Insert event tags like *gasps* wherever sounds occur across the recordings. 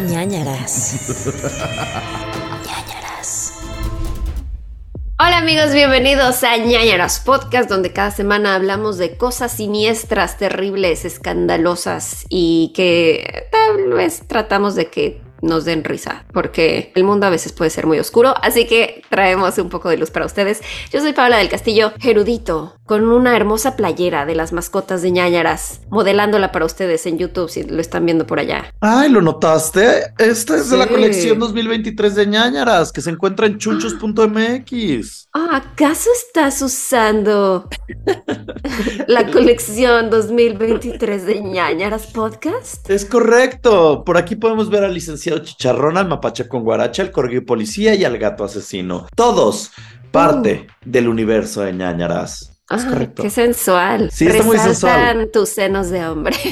ñañaras. Hola amigos, bienvenidos a ñañaras podcast donde cada semana hablamos de cosas siniestras, terribles, escandalosas y que tal vez tratamos de que nos den risa, porque el mundo a veces puede ser muy oscuro, así que traemos un poco de luz para ustedes. Yo soy Paula del Castillo, erudito, con una hermosa playera de las mascotas de ñañaras, modelándola para ustedes en YouTube si lo están viendo por allá. Ay, ¿lo notaste? Esta es de la colección 2023 de ñañaras que se encuentra en chunchos.mx. Ah, ¿Acaso estás usando *laughs* la colección 2023 de ñañaras podcast? Es correcto. Por aquí podemos ver al licenciado Chicharrón, al mapache con guaracha, al corgi policía y al gato asesino. Todos parte del universo de ñañaras. Es correcto. qué sensual. Sí, está muy Resaltan tus senos de hombre. *laughs*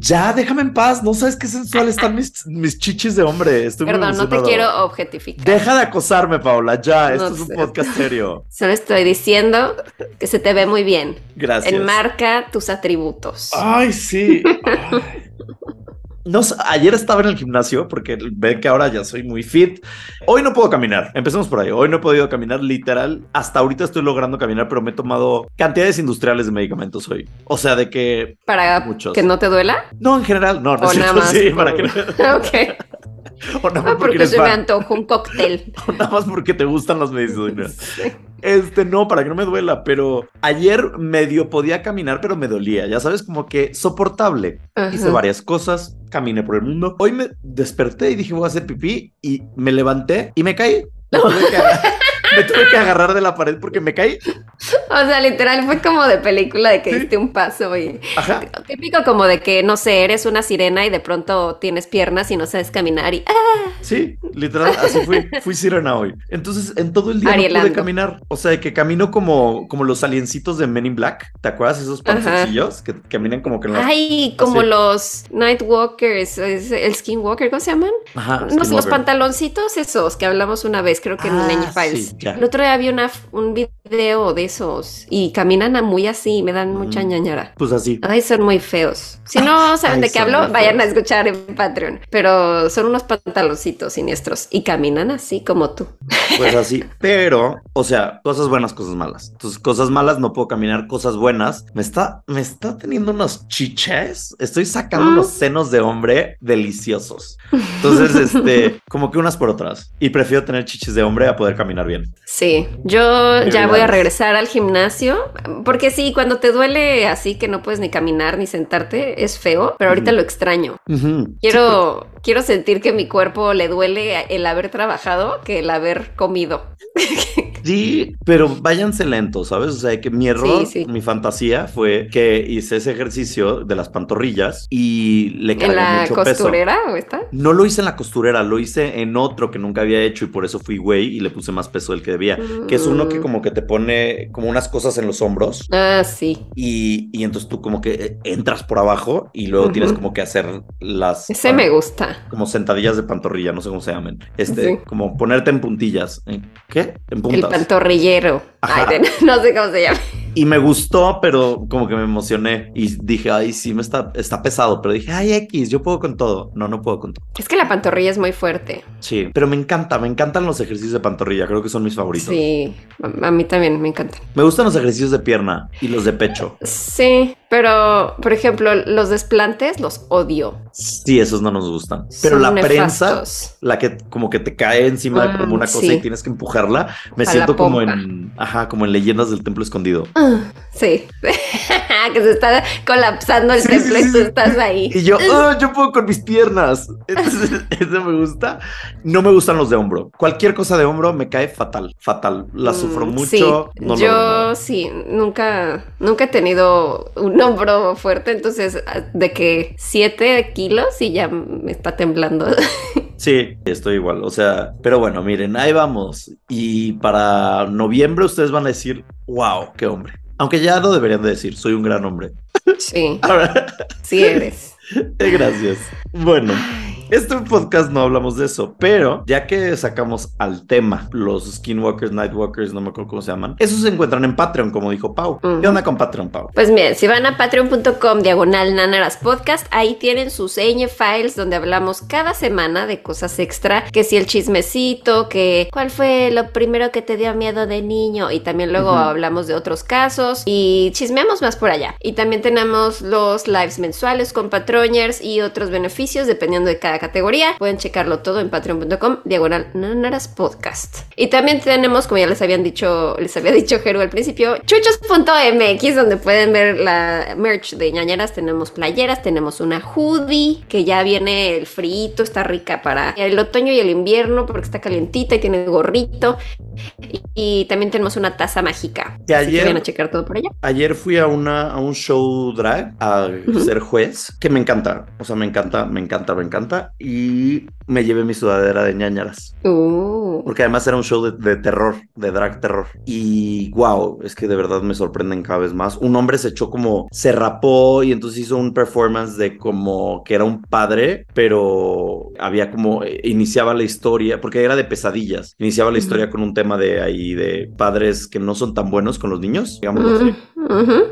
Ya, déjame en paz. No sabes qué sensual están mis, mis chichis de hombre. Estoy muy Perdón, no te quiero objetificar. Deja de acosarme, Paula. Ya, esto No es un podcast serio. *laughs* Solo estoy diciendo que se te ve muy bien. Gracias. Enmarca tus atributos. Ay, sí. Ay. *laughs* No, sé, ayer estaba en el gimnasio porque ven que ahora ya soy muy fit. Hoy no puedo caminar. Empecemos por ahí. Hoy no he podido caminar literal. Hasta ahorita estoy logrando caminar, pero me he tomado cantidades industriales de medicamentos hoy. O sea, de que Para muchos. que no te duela. no en general, no, no O nada más. sí, por- para que no- *laughs* ok. O nada más Ah, porque porque se me antojó un cóctel. o nada más porque te gustan las medicinas. *laughs* Sí. Este, no, para que no me duela, pero ayer medio podía caminar, pero me dolía, ya sabes, como que soportable. Hice varias cosas, caminé por el mundo. Hoy me desperté y dije, voy a hacer pipí y me levanté y me caí. *laughs* Me me tuve que agarrar de la pared porque me caí. O sea, literal fue como de película de que Sí. diste un paso y Ajá. típico como de que no sé, eres una sirena y de pronto tienes piernas y no sabes caminar y ¡ah! Sí, literal, así fui. Fui sirena hoy. Entonces, en todo el día no Arielando. pude caminar. O sea, que camino como, como los aliencitos de Men in Black. ¿Te acuerdas? Esos panzoncillos que caminan como que en las... Ay, como así. los Nightwalkers, el Skinwalker, ¿cómo se llaman? Ajá, No los pantaloncitos esos que hablamos una vez, creo que en Ah, Leña Files. sí, El otro día vi una, un video de esos y caminan a muy así, me dan mucha Mm. ñañara. Pues así. Ay, son muy feos. Si no saben Ay, de qué hablo, vayan a escuchar en Patreon. Pero son unos pantaloncitos siniestros y caminan así como tú. Pues así, *laughs* pero, o sea, cosas buenas, cosas malas. Entonces, cosas malas no puedo caminar, cosas buenas. Me está, me está teniendo unos chiches. Estoy sacando unos senos de hombre deliciosos. Entonces, este, *laughs* como que unas por otras. Y prefiero tener chiches de hombre a poder caminar bien. Sí, yo ya voy a verdad. regresar al gimnasio, porque sí, cuando te duele así que no puedes ni caminar ni sentarte, es feo, pero ahorita lo extraño. Quiero, quiero sentir que mi cuerpo le duele el haber trabajado que el haber comido. *laughs* Sí, pero váyanse lentos, ¿sabes? O sea, que mi error, Sí, sí. mi fantasía fue que hice ese ejercicio de las pantorrillas y le ¿En cargué la mucho peso. costurera o está? No lo hice en la costurera, lo hice en otro que nunca había hecho y por eso fui güey y le puse más peso del que debía. Que es uno que Mm. como que te pone como unas cosas en los hombros Ah, sí. y, y entonces tú como que entras por abajo y luego tienes como que hacer las... Ese me gusta. Como sentadillas de pantorrilla, no sé cómo se llaman. Este, Sí. como ponerte en puntillas. ¿En ¿Qué? En puntas. Pantorrillero. Ay, *laughs* no sé cómo se llama. Y me gustó, pero como que me emocioné y dije, ay, sí, me está, está pesado, pero dije, ay, X, yo puedo con todo. No, no puedo con todo. Es que la pantorrilla es muy fuerte. Sí, pero me encanta, me encantan los ejercicios de pantorrilla, creo que son mis favoritos. Sí, a mí también me encantan. Me gustan los ejercicios de pierna y los de pecho. Sí, pero por ejemplo, los desplantes los odio. Sí, esos no nos gustan. Pero Son la prensa, la que como que te cae encima de como Mm, una cosa sí. y tienes que empujarla, me A siento como en, ajá, como en leyendas del templo escondido. Ah, Sí, *laughs* que se está colapsando el Sí, templo sí, y tú estás ahí. Y yo, *laughs* "Ah, yo puedo con mis piernas. Entonces, *laughs* eso me gusta. No me gustan los de hombro. Cualquier cosa de hombro me cae fatal, fatal. La sufro Mm, mucho. no Yo nada. sí, nunca, nunca he tenido un hombro fuerte, entonces de que siete kilos y ya me está temblando. *laughs* Sí, estoy igual. O sea, pero bueno, miren, ahí vamos. Y para noviembre ustedes van a decir, wow, qué hombre. Aunque ya lo deberían de decir, soy un gran hombre. Sí, *laughs* Ahora, sí eres. *laughs* gracias. Bueno, Este podcast no hablamos de eso, pero ya que sacamos al tema los Skinwalkers, Nightwalkers, no me acuerdo cómo se llaman, esos se encuentran en Patreon, como dijo Pau. ¿Qué onda con Patreon, Pau? Pues miren, si van a patreon.com diagonal nanaras podcast, ahí tienen sus ñ files donde hablamos cada semana de cosas extra, que si el chismecito, que cuál fue lo primero que te dio miedo de niño y también luego hablamos de otros casos y chismeamos más por allá. Y también tenemos los lives mensuales con patroñers y otros beneficios dependiendo de cada categoría. Pueden checarlo todo en patreon.com diagonal nanaras podcast. Y también tenemos, como ya les habían dicho, les había *laughs* dicho Jeru al principio, chuchos.mx donde pueden ver la merch de ñañaras. Tenemos playeras, tenemos una hoodie que ya viene el frito, está rica para el otoño y el invierno porque está calientita y tiene gorrito. Y, también tenemos una taza mágica. Que ayer, que a checar todo por allá. Ayer fui a, una, a un show drag a ser juez, que me encanta. O sea, me encanta, me encanta, me encanta. Y me llevé mi sudadera de ñañaras. Uh. Porque además era un show de, de, terror, de drag terror. Y wow, es que de verdad me sorprenden cada vez más. Un hombre se echó como, se rapó y entonces hizo un performance de como que era un padre, pero había como, eh, iniciaba la historia, porque era de pesadillas. Iniciaba la historia con un tema de ahí, de padres que no son tan buenos con los niños, digamos así.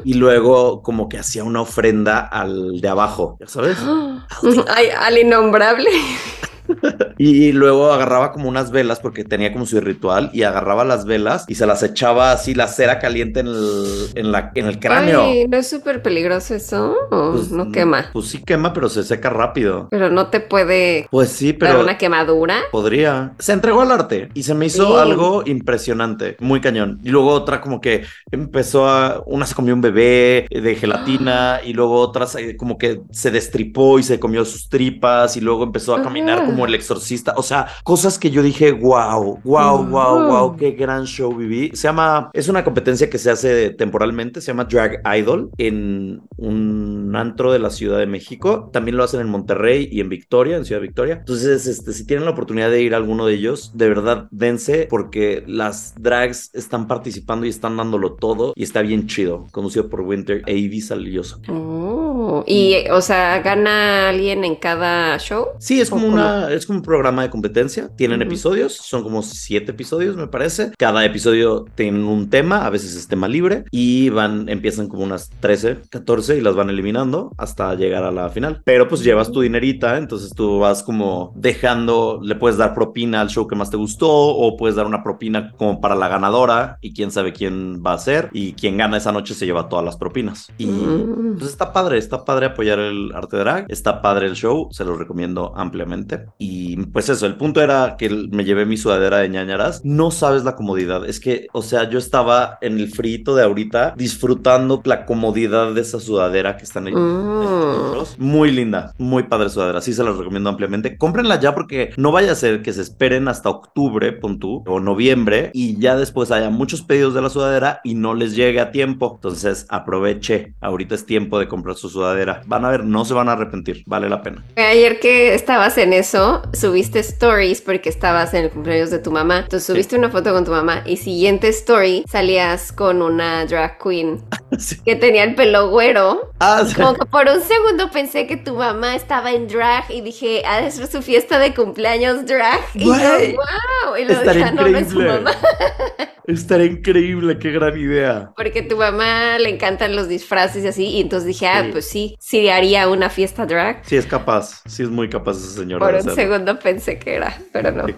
Y luego como que hacía una ofrenda al de abajo, ¿ya sabes? *gasps* Ay, al innombrable. *laughs* *laughs* y luego agarraba como unas velas porque tenía como su ritual y agarraba las velas y se las echaba así la cera caliente en el, en la, en el cráneo. Ay, ¿no es súper peligroso eso? ¿O Pues, no quema? Pues sí quema, pero se seca rápido. Pero no te puede Pues sí, dar pero una quemadura. podría. Se entregó al arte y se me hizo Sí. algo impresionante, muy cañón. Y luego otra como que empezó a, una se comió un bebé de gelatina *gasps* y luego otra como que se destripó y se comió sus tripas y luego empezó a caminar Ajá. Como el exorcista. O sea, cosas que yo dije, wow, wow, wow, wow, qué gran show viví. Se llama, es una competencia que se hace temporalmente, se llama Drag Idol en un antro de la Ciudad de México. También lo hacen en Monterrey y en Victoria, en Ciudad Victoria. Entonces, este, si tienen la oportunidad de ir a alguno de ellos, de verdad, dense porque las drags están participando y están dándolo todo y está bien chido. Conducido por Winter Avi Salilloso. Oh, y, o sea, ¿gana alguien en cada show? Sí, es como ¿O cómo? Una, es como un programa de competencia. Tienen episodios, son como siete episodios, me parece. Cada episodio tiene un tema, a veces es tema libre, y van, empiezan como unas 13, 14 y las van eliminando hasta llegar a la final. Pero pues llevas tu dinerita, entonces tú vas como dejando, le puedes dar propina al show que más te gustó, o puedes dar una propina como para la ganadora, y quién sabe quién va a ser, y quien gana esa noche se lleva todas las propinas. Y Mm. entonces está padre, está padre apoyar el arte drag, está padre el show, se lo recomiendo ampliamente. Y pues eso, el punto era que me llevé mi sudadera de ñañaras. No sabes la comodidad, es que, o sea, yo estaba en el frito de ahorita disfrutando la comodidad de esa sudadera que están ahí. Mm. Muy linda, muy padre sudadera, sí se las recomiendo ampliamente. Cómprenla ya porque no vaya a ser que se esperen hasta octubre, pon tú, o noviembre, y ya después haya muchos pedidos de la sudadera y no les llegue a tiempo. Entonces aproveche, ahorita es tiempo de comprar su sudadera. Van a ver, no se van a arrepentir, vale la pena. Ayer que estabas en eso, subiste stories porque estabas en el cumpleaños de tu mamá. Entonces subiste una foto con tu mamá y siguiente story salías con una drag queen *laughs* Sí. que tenía el pelo güero. Ah, sí. Como que por un segundo pensé que tu mamá estaba en drag y dije, ah, es su fiesta de cumpleaños drag. Y yo, wow. Y luego estaría dije, "Ah, no, no es su increíble. mamá. *laughs* Estaría increíble, qué gran idea. Porque tu mamá le encantan los disfraces y así. Y entonces dije, ah, Sí. pues sí, sí haría una fiesta drag. Sí, es capaz, sí es muy capaz esa señora. Por un segundo pensé que era, pero no. Qué.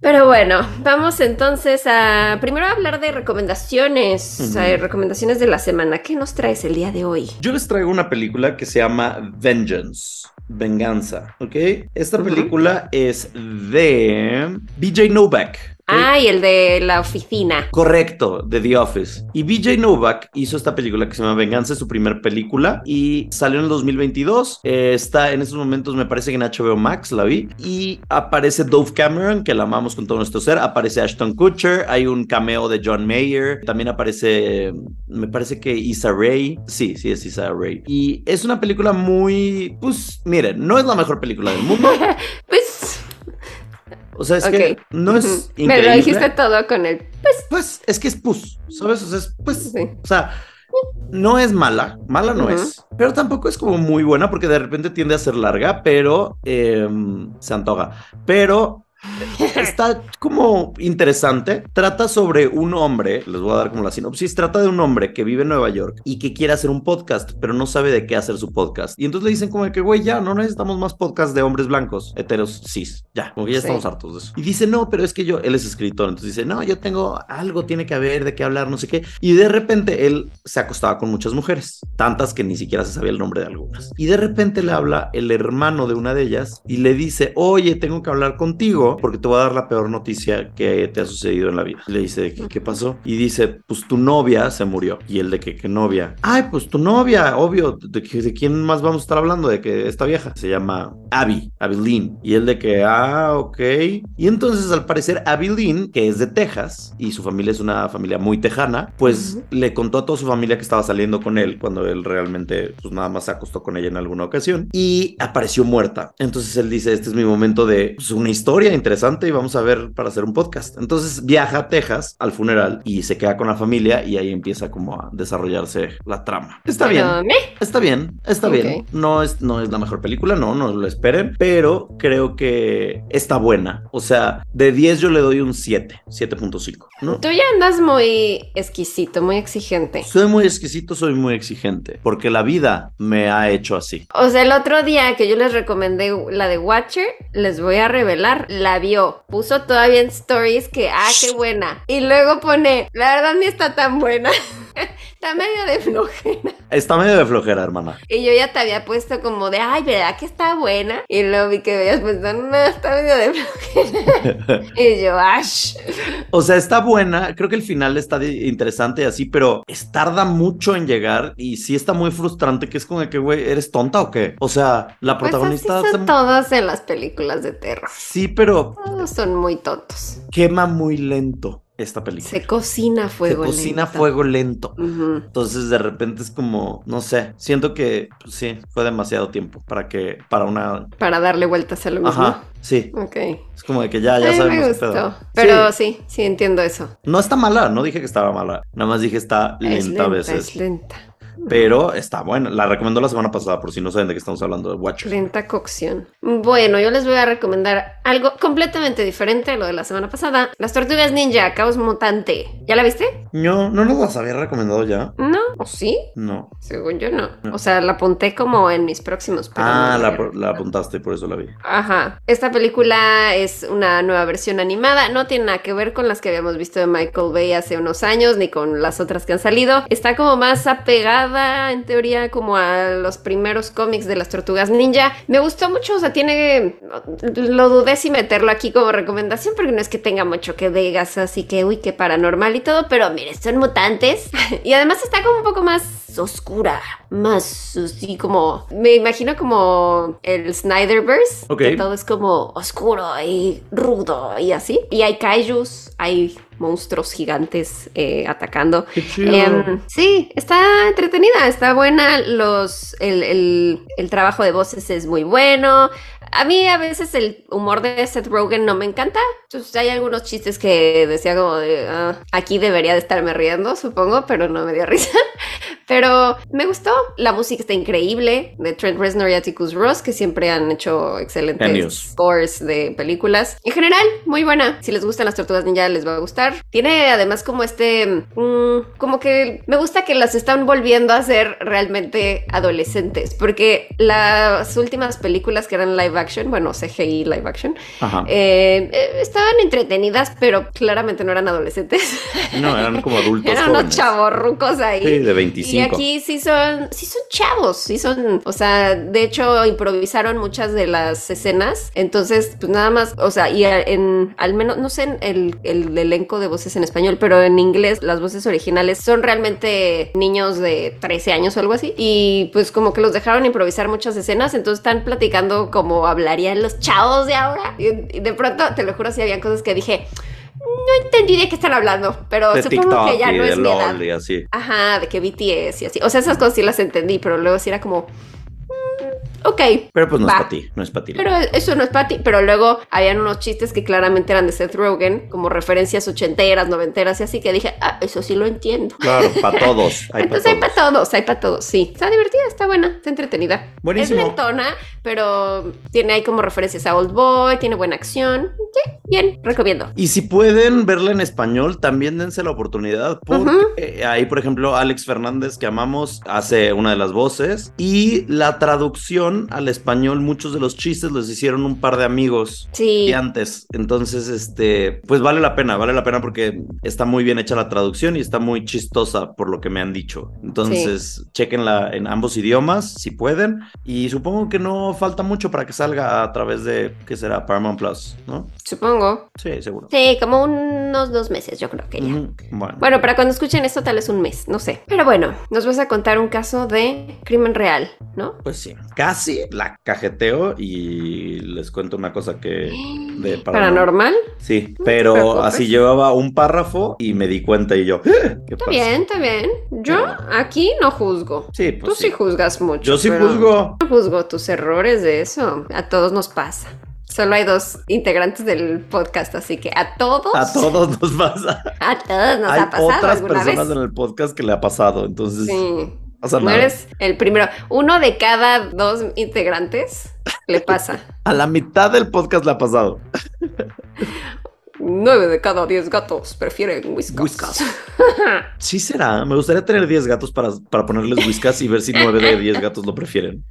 Pero bueno, vamos entonces a primero a hablar de recomendaciones, Ujú. recomendaciones de la semana. ¿Qué nos traes el día de hoy? Yo les traigo una película que se llama Vengeance, Venganza, ¿ok? Esta película es de BJ Novak. Ah, y el de la oficina. Correcto, de The Office. Y BJ Novak hizo esta película que se llama Venganza, su primer película y salió en el 2022. Eh, está en estos momentos, me parece que en HBO Max la vi. Y aparece Dove Cameron, que la amamos con todo nuestro ser. Aparece Ashton Kutcher. Hay un cameo de John Mayer. También aparece, eh, me parece que Issa Rae. Sí, sí, es Issa Rae. Y es una película muy, pues, miren, no es la mejor película del mundo. *laughs* O sea, es que no es Ujú. increíble. Me lo dijiste todo con el... Pues, Pues es que es pus, ¿sabes? O sea, es pues. Sí. O sea, no es mala, mala no es, pero tampoco es como muy buena porque de repente tiende a ser larga, pero em, se antoja. Pero *laughs* Está como interesante. Trata sobre un hombre, les voy a dar como la sinopsis, trata de un hombre que vive en Nueva York y que quiere hacer un podcast, pero no sabe de qué hacer su podcast. Y entonces le dicen como que, güey, ya, no necesitamos más podcast de hombres blancos, heteros, cis, ya, como que ya estamos hartos de eso. Y dice, no, pero es que yo, él es escritor, entonces dice, no, yo tengo algo, tiene que haber, de qué hablar, no sé qué. Y de repente él se acostaba con muchas mujeres, tantas que ni siquiera se sabía el nombre de algunas. Y de repente le habla el hermano de una de ellas y le dice, oye, tengo que hablar contigo porque te voy a dar la peor noticia que te ha sucedido en la vida. Le dice, ¿qué, pasó? Y dice, pues tu novia se murió. Y él de que, ¿qué novia? Ay, pues tu novia, obvio. ¿De, de quién más vamos a estar hablando? De que esta vieja se llama Abby, Abilene. Y él de que, ah, ok. Y entonces al parecer Abilene, que es de Texas y su familia es una familia muy tejana, pues le contó a toda su familia que estaba saliendo con él cuando él realmente pues nada más se acostó con ella en alguna ocasión y apareció muerta. Entonces él dice, este es mi momento de pues, una historia interesante y vamos a ver para hacer un podcast. Entonces viaja a Texas al funeral y se queda con la familia y ahí empieza como a desarrollarse la trama. Está bien. Está bien, está bien. No es, no es la mejor película, no, no lo esperen, pero creo que está buena. O sea, de 10 yo le doy un 7, 7.5. ¿no? Tú ya andas muy exquisito, muy exigente. Soy muy exquisito, soy muy exigente, porque la vida me ha hecho así. O sea, el otro día que yo les recomendé la de Watcher, les voy a revelar, la vio. Puso todavía en stories que, ah, qué buena. Y luego pone, la verdad ni está tan buena. *laughs* está medio de flojera. Está medio de flojera, hermana. Y yo ya te había puesto como de, ay, ¿verdad que está buena? Y luego vi que habías puesto, no, está medio de flojera. *laughs* y yo, ash. O sea, está buena. Creo que el final está interesante y así, pero tarda mucho en llegar y sí está muy frustrante que es como de que, güey, ¿eres tonta o qué? O sea, la pues protagonista... Pues son todas en las películas de terror. Sí, pero... Todos son muy tontos. Quema muy lento esta película. Se cocina fuego lento. Se cocina fuego lento. Entonces de repente es como, no sé, siento que pues, sí, fue demasiado tiempo para que, para una... Para darle vueltas a lo mismo. Ajá, sí. Ok. Es como de que ya, ya sabemos. Me gustó. Pero sí. sí. entiendo eso. No está mala, no dije que estaba mala. Nada más dije está lenta, a veces. Es lenta pero está buena. La recomendó la semana pasada, por si no saben de qué estamos hablando, de Watcher. Lenta cocción. Bueno, yo les voy a recomendar algo completamente diferente a lo de la semana pasada. Las Tortugas Ninja, Caos Mutante. ¿Ya la viste? No, ¿no nos las había recomendado ya? No, ¿o sí? No. Según yo no. O sea, la apunté como en mis próximos. ah, la, la, apuntaste, por eso la vi. Ajá. Esta película es una nueva versión animada. No tiene nada que ver con las que habíamos visto de Michael Bay hace unos años, ni con las otras que han salido. Está como más apegada en teoría como a los primeros cómics de las tortugas ninja. Me gustó mucho, o sea, tiene, lo dudé si meterlo aquí como recomendación porque no es que tenga mucho que digas así que, uy, qué paranormal y todo, pero mire, son mutantes *laughs* y además está como un poco más oscura, más así como, me imagino como el Snyderverse, que todo es como oscuro y rudo y así. Y hay kaijus, hay monstruos gigantes eh, atacando. Em, sí, está entretenida, está buena. Los, el, trabajo de voces es muy bueno. A mí a veces el humor de Seth Rogen no me encanta. Entonces, hay algunos chistes que decía como de, ah, aquí debería de estarme riendo, supongo, pero no me dio risa. *laughs* Pero me gustó. La música está increíble de Trent Reznor y Atticus Ross, que siempre han hecho excelentes scores de películas. En general, muy buena. Si les gustan las tortugas ninja, les va a gustar. Tiene además como este, mm, como que me gusta que las están volviendo a ser realmente adolescentes, porque las últimas películas que eran live action, bueno, CGI live action, eh, eh, estaban entretenidas, pero claramente no eran adolescentes. No, eran como adultos. *laughs* eran unos chavorrucos ahí. Sí, de 25. Y aquí sí son, sí son chavos, sí son, o sea, de hecho improvisaron muchas de las escenas, entonces pues nada más, o sea, y en, al menos, no sé el, el elenco de voces en español, pero en inglés las voces originales son realmente niños de 13 años o algo así, y pues como que los dejaron improvisar muchas escenas, entonces están platicando como hablarían los chavos de ahora, y, de pronto, te lo juro, si había cosas que dije, no entendí de qué están hablando, pero supongo que ya no es mi edad. Y así. Ajá, de que BTS y así. O sea, esas cosas sí las entendí, pero luego sí era como. Ok. Pero pues no es para ti, no es para ti. Pero eso no es para ti. Pero luego habían unos chistes que claramente eran de Seth Rogen, como referencias ochenteras, noventeras y así, que dije, ah, eso sí lo entiendo. Claro, para *laughs* todos. Hay Entonces hay todos. para todos, hay para todos, sí. Está divertida, está buena, está entretenida. Buenísimo. Es lentona, pero tiene ahí como referencias a Old Boy, tiene buena acción. Sí, bien, recomiendo. Y si pueden verla en español, también dense la oportunidad. Porque eh, ahí, por ejemplo, Alex Fernández, que amamos, hace una de las voces. Y la traducción al español, muchos de los chistes los hicieron un par de amigos. Sí. Y antes, entonces, este, pues vale la pena, vale la pena porque está muy bien hecha la traducción y está muy chistosa por lo que me han dicho. Entonces, chequenla en ambos idiomas si pueden. Y supongo que no falta mucho para que salga a través de, ¿qué será? Paramount Plus, ¿no? Supongo. Sí, seguro. Sí, como unos dos meses, yo creo que ya. Ujú, Bueno. Bueno, para cuando escuchen esto, tal vez un mes, no sé. Pero bueno, nos vas a contar un caso de crimen real, ¿no? Pues sí, casi la cajeteo y les cuento una cosa que de *gasps* paranormal. Sí, pero así llevaba un párrafo y me di cuenta y yo, "Ah, ¿qué Está pasa? bien, está bien. Yo aquí no juzgo. Sí, Tú pues sí. sí. juzgas mucho. Yo sí juzgo. No juzgo tus errores de eso. A todos nos pasa. Solo hay dos integrantes del podcast, así que a todos. A todos nos pasa. *laughs* A todos nos Hay ha pasado otras personas vez. en el podcast que le ha pasado, entonces Sí. No pasa No nada. eres el primero. Uno de cada dos integrantes le pasa. *laughs* A la mitad del podcast le ha pasado. Nueve de cada diez gatos prefieren whiskas. Whiskas. Sí será. Me gustaría tener 10 gatos para, para ponerles whiskas y ver si 9 de 10 gatos lo prefieren.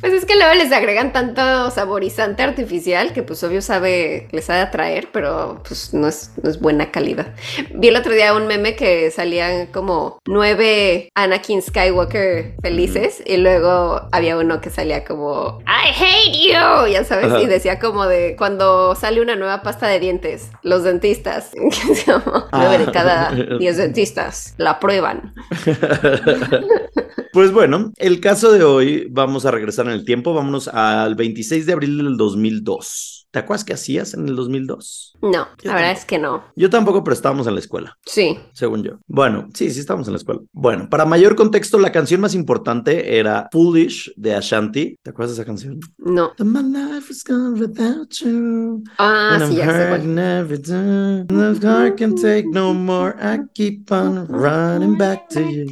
Pues es que luego les agregan tanto saborizante artificial que pues obvio sabe, les ha de atraer, pero pues no es, no es buena calidad. Vi el otro día un meme que salían como nueve Anakin Skywalker felices y luego había uno que salía como I hate you, ya sabes, Ajá. y decía como de cuando sale una nueva pasta de dientes, los dentistas, *laughs* que nueve de cada diez dentistas la prueban. *laughs* Pues bueno, el caso de hoy, vamos a regresar en el tiempo, vámonos al 26 de abril del 2002. ¿Te acuerdas qué hacías en el 2002? No, la verdad es que no. Yo tampoco, pero estábamos en la escuela, Sí. según yo. Bueno, sí, sí estábamos en la escuela. Bueno, para mayor contexto, la canción más importante era Foolish de Ashanti. ¿Te acuerdas de esa canción? No. My life is gone without you. Ah, sí, ya sé cuál. hurting every time. The heart can take no more. I keep on running back to you.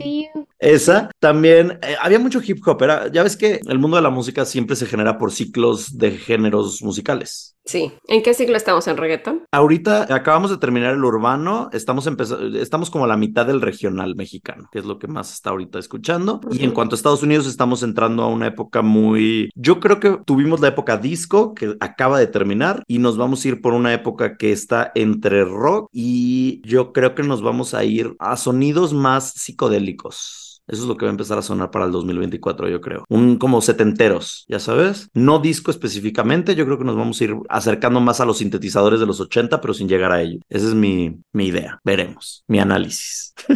Esa también eh, había mucho hip hop. Era, ya ves que el mundo de la música siempre se genera por ciclos de géneros musicales. Sí. ¿En qué siglo estamos en reggaetón? Ahorita acabamos de terminar el urbano, estamos empezando, estamos como a la mitad del regional mexicano, que es lo que más está ahorita escuchando. Y en cuanto a Estados Unidos, estamos entrando a una época muy. Yo creo que tuvimos la época disco que acaba de terminar y nos vamos a ir por una época que está entre rock y yo creo que nos vamos a ir a sonidos más psicodélicos. Eso es lo que va a empezar a sonar para el 2024, yo creo. Un como setenteros, ya sabes. No disco específicamente, yo creo que nos vamos a ir acercando más a los sintetizadores de los 80, pero sin llegar a ello. Esa es mi, mi idea. Veremos. Mi análisis. *laughs*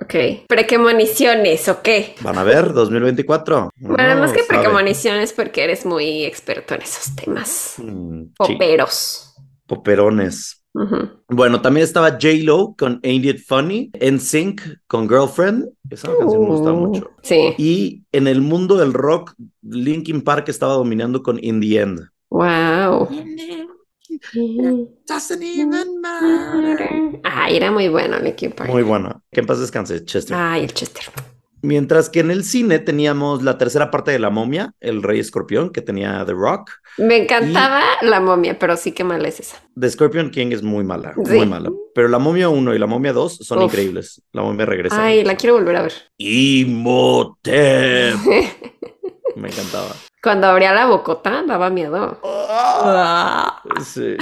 Ok. ¿Prequemoniciones o qué? Van a ver, 2024. Bueno, No, más que sabe. prequemoniciones porque eres muy experto en esos temas. Mm, sí, Poperos. Poperones. Ujú. Bueno, también estaba J-Lo con Ain't It Funny, NSYNC con Girlfriend. Esa canción me gusta Uh, mucho. Sí. Y en el mundo del rock, Linkin Park estaba dominando con In the End. Wow. Doesn't even matter. Ay, era muy bueno Linkin Park. Muy bueno. Que en paz descanse, Chester. Ay, el Chester. Mientras que en el cine teníamos la tercera parte de La Momia, El Rey Escorpión, que tenía The Rock. Me encantaba la momia, pero sí que mala es esa. The Scorpion King es muy mala, Sí. muy mala. Pero La Momia 1 y La Momia 2 son Uf. increíbles. La Momia regresa. Ay, la quiero volver a ver. Imhotep. *laughs* Me encantaba. Cuando abría la bocota daba miedo. Sí.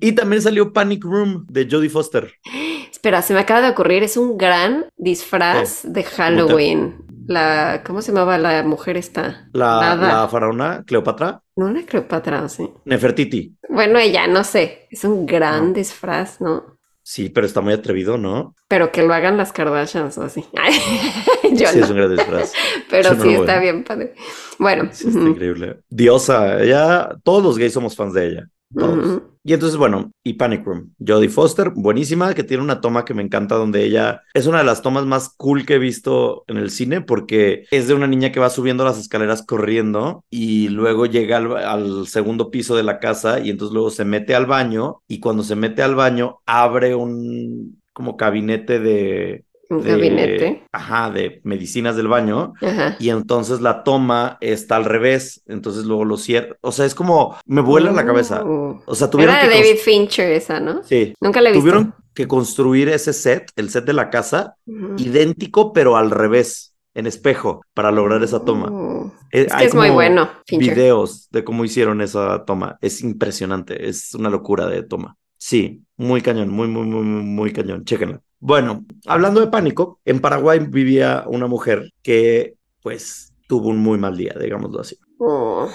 Y también salió Panic Room de Jodie Foster. *laughs* Espera, se me acaba de ocurrir, es un gran disfraz de Halloween. La, ¿cómo se llamaba la mujer esta? La, faraona Cleopatra, No era Cleopatra, sí. Nefertiti. Bueno, ella, no sé. Es un gran No. disfraz, ¿no? Sí, pero está muy atrevido, ¿no? Pero que lo hagan las Kardashians o así. *laughs* Yo sí, no, es un gran disfraz. pero yo sí está bien padre. Bueno, Sí, está increíble. Diosa, ella, todos los gays somos fans de ella. Todos. Y entonces, bueno, y Panic Room, Jodie Foster, buenísima, que tiene una toma que me encanta donde ella es una de las tomas más cool que he visto en el cine porque es de una niña que va subiendo las escaleras corriendo y luego llega al, al segundo piso de la casa y entonces luego se mete al baño y cuando se mete al baño abre un como gabinete de Un de- gabinete. Ajá, de medicinas del baño. Ajá. Y entonces la toma está al revés. Entonces luego lo cierra. O sea, es como me vuela la cabeza. Uh. O sea, tuvieron Era de que. David Fincher esa, ¿no? Sí. Nunca la he visto. Tuvieron que construir ese set, el set de la casa, idéntico, pero al revés, en espejo, para lograr esa toma. Uh. Eh, Es que es muy bueno, Fincher. Videos de cómo hicieron esa toma. Es impresionante. Es una locura de toma. Sí, muy cañón, muy, muy, muy, muy, muy cañón. Chéquenla. Bueno, hablando de pánico, en Paraguay vivía una mujer que, pues, tuvo un muy mal día, digámoslo así. Uh.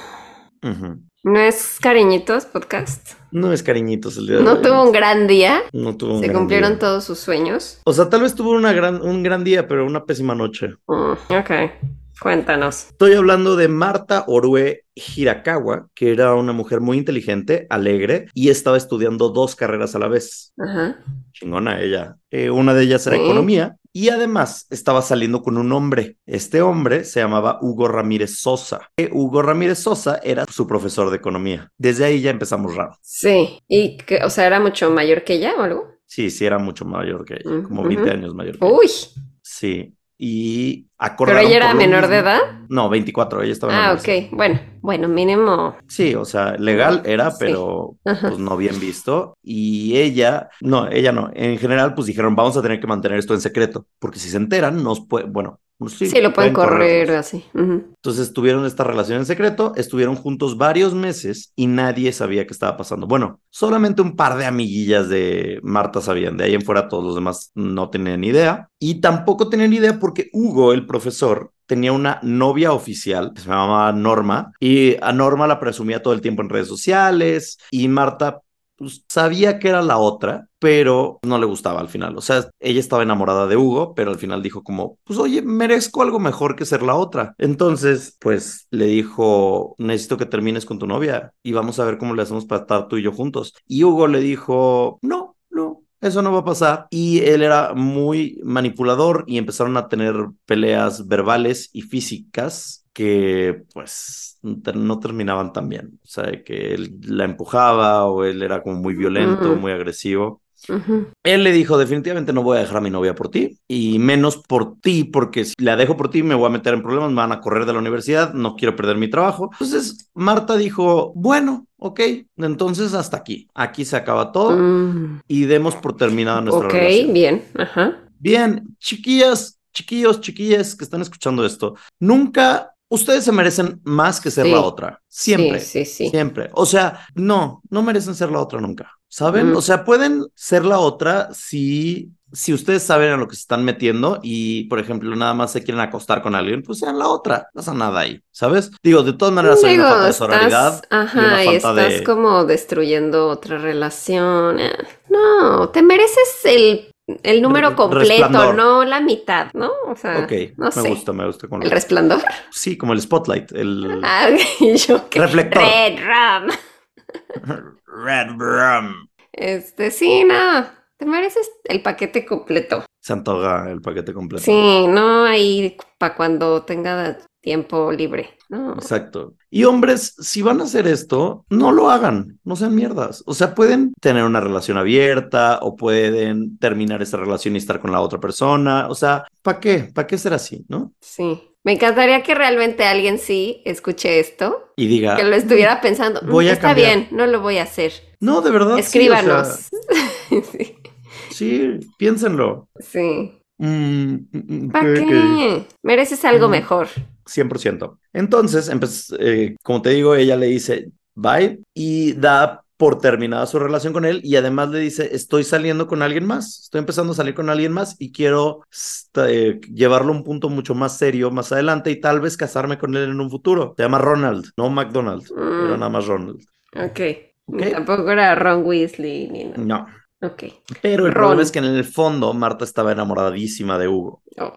Ujú. ¿No es Cariñitos Podcast? No es cariñitos el día de ¿No hoy. tuvo un gran día? No tuvo un ¿Se gran cumplieron día. todos sus sueños? O sea, tal vez tuvo una gran, un gran día, pero una pésima noche. Mm, ok, cuéntanos. Estoy hablando de Marta Orue Hirakawa, que era una mujer muy inteligente, alegre, y estaba estudiando dos carreras a la vez. Ajá. Chingona ella. Eh, una de ellas era Sí. economía, y además estaba saliendo con un hombre. Este hombre se llamaba Hugo Ramírez Sosa. Eh, Hugo Ramírez Sosa era su profesor de economía. Desde ahí ya empezamos raro. Sí. ¿Y que, o sea, era mucho mayor que ella o algo? Sí, sí, era mucho mayor que ella, Mm, como ujú. 20 años mayor que ella. Uy, Sí. Y pero ella era menor de edad. No, 24, ella estaba en Ah, ok. Bueno, bueno, mínimo. Sí, o sea, legal era, Sí. pero pues no bien visto. Y ella, no, ella no. En general, pues dijeron, vamos a tener que mantener esto en secreto, porque si se enteran, nos puede, bueno, pues sí, Sí, lo pueden correr así. Ujú. Entonces tuvieron esta relación en secreto, estuvieron juntos varios meses y nadie sabía qué estaba pasando. Bueno, solamente un par de amiguillas de Marta sabían, de ahí en fuera todos los demás no tenían idea. Y tampoco tenían idea porque Hugo, el profesor, tenía una novia oficial, que se llamaba Norma, y a Norma la presumía todo el tiempo en redes sociales y Marta pues, sabía que era la otra, pero no le gustaba al final. O sea, ella estaba enamorada de Hugo, pero al final dijo como, pues oye, merezco algo mejor que ser la otra. Entonces, pues le dijo, necesito que termines con tu novia y vamos a ver cómo le hacemos para estar tú y yo juntos. Y Hugo le dijo, no, no. Eso no va a pasar. Y él era muy manipulador y empezaron a tener peleas verbales y físicas que pues no terminaban tan bien. O sea, que él la empujaba o él era como muy violento, Ujú. muy agresivo. Ujú. Él le dijo, definitivamente no voy a dejar a mi novia por ti y menos por ti, porque si la dejo por ti me voy a meter en problemas, me van a correr de la universidad, no quiero perder mi trabajo. Entonces Marta dijo, bueno, ok, entonces hasta aquí, aquí se acaba todo Mm, y demos por terminada nuestra Ok, relación. bien. Ajá. Bien, chiquillas, chiquillos, chiquillas que están escuchando esto, nunca, ustedes se merecen más que ser Sí. la otra, siempre. Sí, sí, sí. Siempre. O sea, no, no merecen ser la otra nunca. ¿Saben? Mm. O sea, pueden ser la otra si, si ustedes saben a lo que se están metiendo y, por ejemplo, nada más se quieren acostar con alguien, pues sean la otra. No pasa nada ahí, ¿sabes? Digo, de todas maneras hay una falta de sororidad. ajá, y estás de- como destruyendo otra relación. eh. No, te mereces el, el número completo, resplandor. no la mitad, ¿no? O sea, Ok, no me sé. gusta, me gusta. Con El resplandor. Sí, como el spotlight, el Ah, *laughs* yo que reflector. Red Ram. *laughs* Red Rum. Este, sí, no. Te mereces el paquete completo. Se antoja el paquete completo. Sí, no ahí para cuando tenga tiempo libre. No. Exacto. Y hombres, si van a hacer esto, no lo hagan, no sean mierdas. O sea, pueden tener una relación abierta o pueden terminar esa relación y estar con la otra persona. O sea, ¿para qué? ¿Para qué ser así, no? Sí. Me encantaría que realmente alguien sí escuche esto, Y diga, que lo estuviera pensando. "Mm, Voy a Está cambiar". bien, no lo voy a hacer. no, de verdad. sí, o sea, Escríbanos. *laughs* sí. Sí, piénsenlo. sí. Mm, mm, mm, ¿Para ¿qué-? Mereces algo Mm. mejor. 100%. Entonces, eh, como te digo, ella le dice bye y da por terminada su relación con él y además le dice, estoy saliendo con alguien más, estoy empezando a salir con alguien más y quiero eh, llevarlo a un punto mucho más serio más adelante y tal vez casarme con él en un futuro. Se llama Ronald, no McDonald, pero nada más Ronald. Ok. Ok. Tampoco era Ron Weasley ni nada. No. Ok. Pero el Ron. problema es que en el fondo Marta estaba enamoradísima de Hugo. Ay.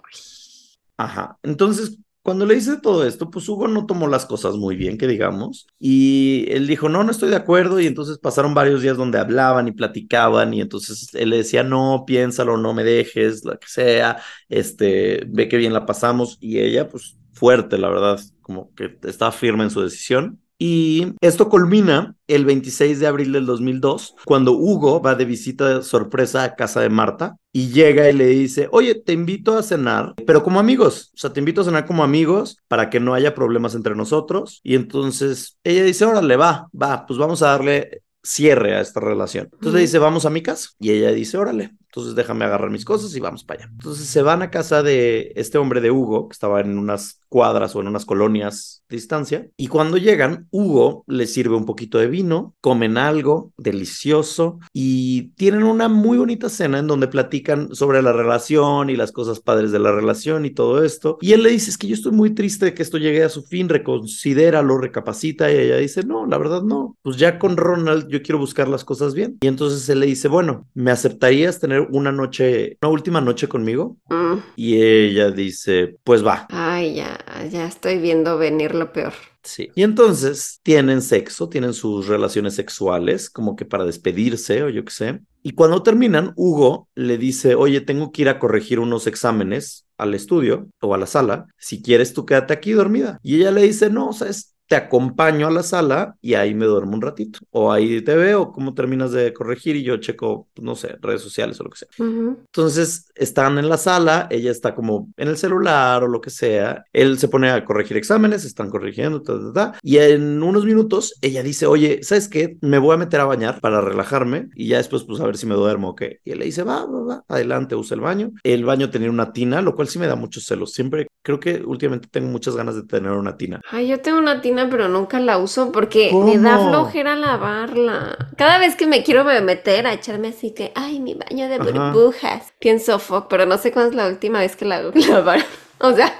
Ajá. Entonces, cuando le hice todo esto, pues Hugo no tomó las cosas muy bien, que digamos, y él dijo, no, no estoy de acuerdo, y entonces pasaron varios días donde hablaban y platicaban, y entonces él le decía, no, piénsalo, no me dejes, lo que sea, este, ve que bien la pasamos, y ella, pues fuerte, la verdad, como que estaba firme en su decisión. Y esto culmina el 26 de abril del 2002, cuando Hugo va de visita de sorpresa a casa de Marta y llega y le dice, oye, te invito a cenar, pero como amigos, o sea, te invito a cenar como amigos para que no haya problemas entre nosotros. Y entonces ella dice, órale, va, va, pues vamos a darle cierre a esta relación. Entonces le dice, vamos a mi casa. Y ella dice, órale, entonces déjame agarrar mis cosas y vamos para allá. Entonces se van a casa de este hombre de Hugo, que estaba en unas cuadras o en unas colonias de distancia. Y cuando llegan, Hugo les sirve un poquito de vino, comen algo delicioso y tienen una muy bonita cena en donde platican sobre la relación y las cosas padres de la relación y todo esto. Y él le dice, es que yo estoy muy triste de que esto llegue a su fin, reconsidéralo, recapacita. Y ella dice, no, la verdad no. Pues ya con Ronald yo quiero buscar las cosas bien. Y entonces él le dice, bueno, ¿me aceptarías tener una noche, una última noche conmigo? Mm. Y ella dice, pues va. Ay, ya, ya estoy viendo venir lo peor. Sí. Y entonces tienen sexo, tienen sus relaciones sexuales, como que para despedirse o yo qué sé. Y cuando terminan, Hugo le dice, oye, tengo que ir a corregir unos exámenes al estudio o a la sala. Si quieres, tú quédate aquí dormida. Y ella le dice, no, sabes, te acompaño a la sala y ahí me duermo un ratito. O ahí te veo cómo terminas de corregir y yo checo, pues, no sé, redes sociales o lo que sea. Entonces están en la sala, ella está como en el celular o lo que sea. Él se pone a corregir exámenes, están corrigiendo, ta, ta, ta, y en unos minutos ella dice, oye, ¿sabes qué? Me voy a meter a bañar para relajarme y ya después, pues a ver si me duermo o qué. Y él le dice, va, va, va, adelante, usa el baño. El baño tenía una tina, lo cual sí me da muchos celos. Siempre creo que últimamente tengo muchas ganas de tener una tina. Ay, yo tengo una tina, pero nunca la uso porque me da flojera lavarla. Cada vez que me quiero meter a echarme así que, ay, mi baño de Ajá. burbujas, pienso, fuck, pero no sé cuándo es la última vez que la *laughs* lavaron. O sea,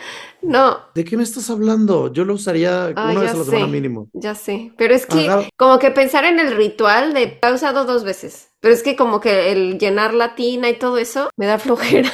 no, ¿De qué me estás hablando? Yo lo usaría Ah, una vez a la semana sé. mínimo. ya sé. Pero es que Agar- como que pensar en el ritual de, he usado dos veces. Pero es que como que el llenar la tina y todo eso me da flojera.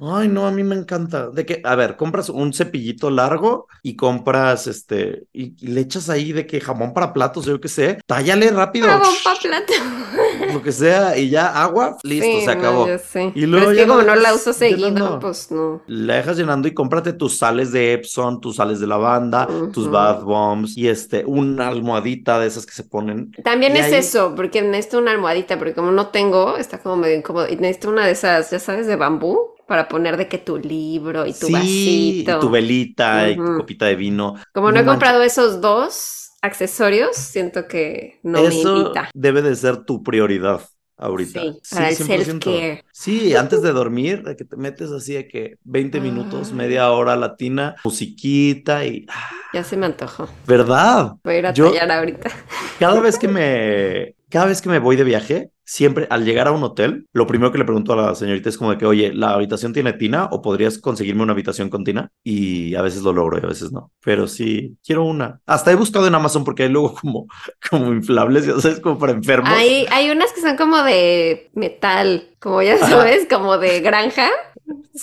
Ay, no, a mí me encanta. De que, a ver, compras un cepillito largo y compras este, y, y le echas ahí de que jamón para platos, yo qué sé, tállale rápido, Jabón pa' plato. *laughs* lo que sea, y ya agua, listo, Sí, se no, acabó. ya sé. Y luego Pero es ya que como no la uso seguido, llenando. pues no. La dejas llenando y cómprate tus sales de Epson, tus sales de lavanda, tus Ujú. bath bombs y este, una almohadita de esas que se ponen. También Y es ahí- eso, porque necesito una almohadita, porque como no tengo, está como medio incómodo. Y necesito una de esas, ya sabes, de bambú, para poner de que tu libro y tu sí, vasito. y tu velita y tu copita de vino. Como no, No he comprado esos dos accesorios, siento que no me Eso invita. debe de ser tu prioridad ahorita. Sí, para el 100%. self-care. Sí, antes de dormir, de que te metes así de que 20 minutos, media hora latina, musiquita y... ah, Ya se me antojó. ¿Verdad? Voy a ir a Yo- tallar ahorita. Cada vez que *laughs* me... Cada vez que me voy de viaje, siempre al llegar a un hotel, lo primero que le pregunto a la señorita es como de que, oye, ¿la habitación tiene tina o podrías conseguirme una habitación con tina? Y a veces lo logro y a veces no. Pero sí, quiero una. Hasta he buscado en Amazon porque hay luego como, *laughs* como inflables, ya sabes, como para enfermos. Hay, hay unas que son como de metal, como ya Ajá. sabes, como de granja,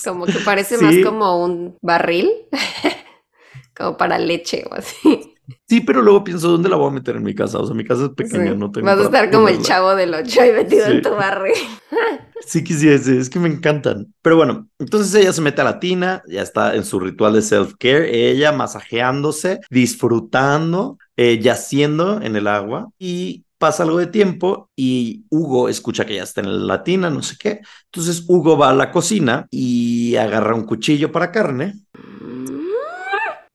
como que parece más como un barril, *laughs* como para leche o así. Sí, pero luego pienso, ¿dónde la voy a meter en mi casa? O sea, mi casa es pequeña, Sí. no tengo Vas a estar como el chavo del ocho ahí metido Sí. en tu barril. *laughs* Sí quisiese, es que me encantan. Pero bueno, entonces ella se mete a la tina, ya está en su ritual de self-care, ella masajeándose, disfrutando, eh, yaciendo en el agua y pasa algo de tiempo y Hugo escucha que ya está en la tina, no sé qué. Entonces Hugo va a la cocina y agarra un cuchillo para carne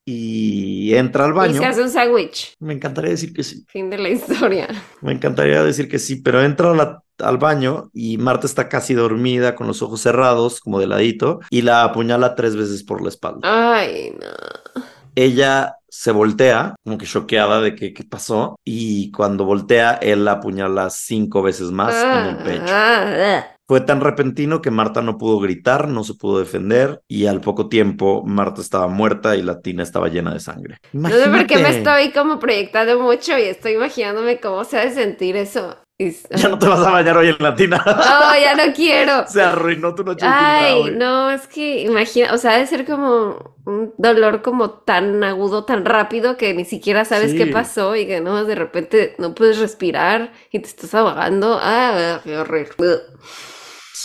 y entra al Y baño. se hace un sándwich. Me encantaría decir que sí. Fin de la historia. Me encantaría decir que sí, pero entra la- al baño y Marta está casi dormida con los ojos cerrados, como de ladito, y la apuñala tres veces por la espalda. Ay, no. Ella se voltea, como que choqueada de que qué pasó, y cuando voltea, él la apuñala cinco veces más en el pecho. Ah, ah. Fue tan repentino que Marta no pudo gritar, no se pudo defender, y al poco tiempo Marta estaba muerta y la tina estaba llena de sangre. No sé por qué me Imagínate. estoy como proyectando mucho y estoy imaginándome cómo se ha de sentir eso. Ya no te vas a bañar hoy en la tina. No, ya no quiero. *laughs* Se arruinó tu noche. Ay, no, es que imagina, o sea, debe ser como un dolor como tan agudo, tan rápido que ni siquiera sabes qué pasó y que no, de repente no puedes respirar y te estás ahogando. Ah, qué horror.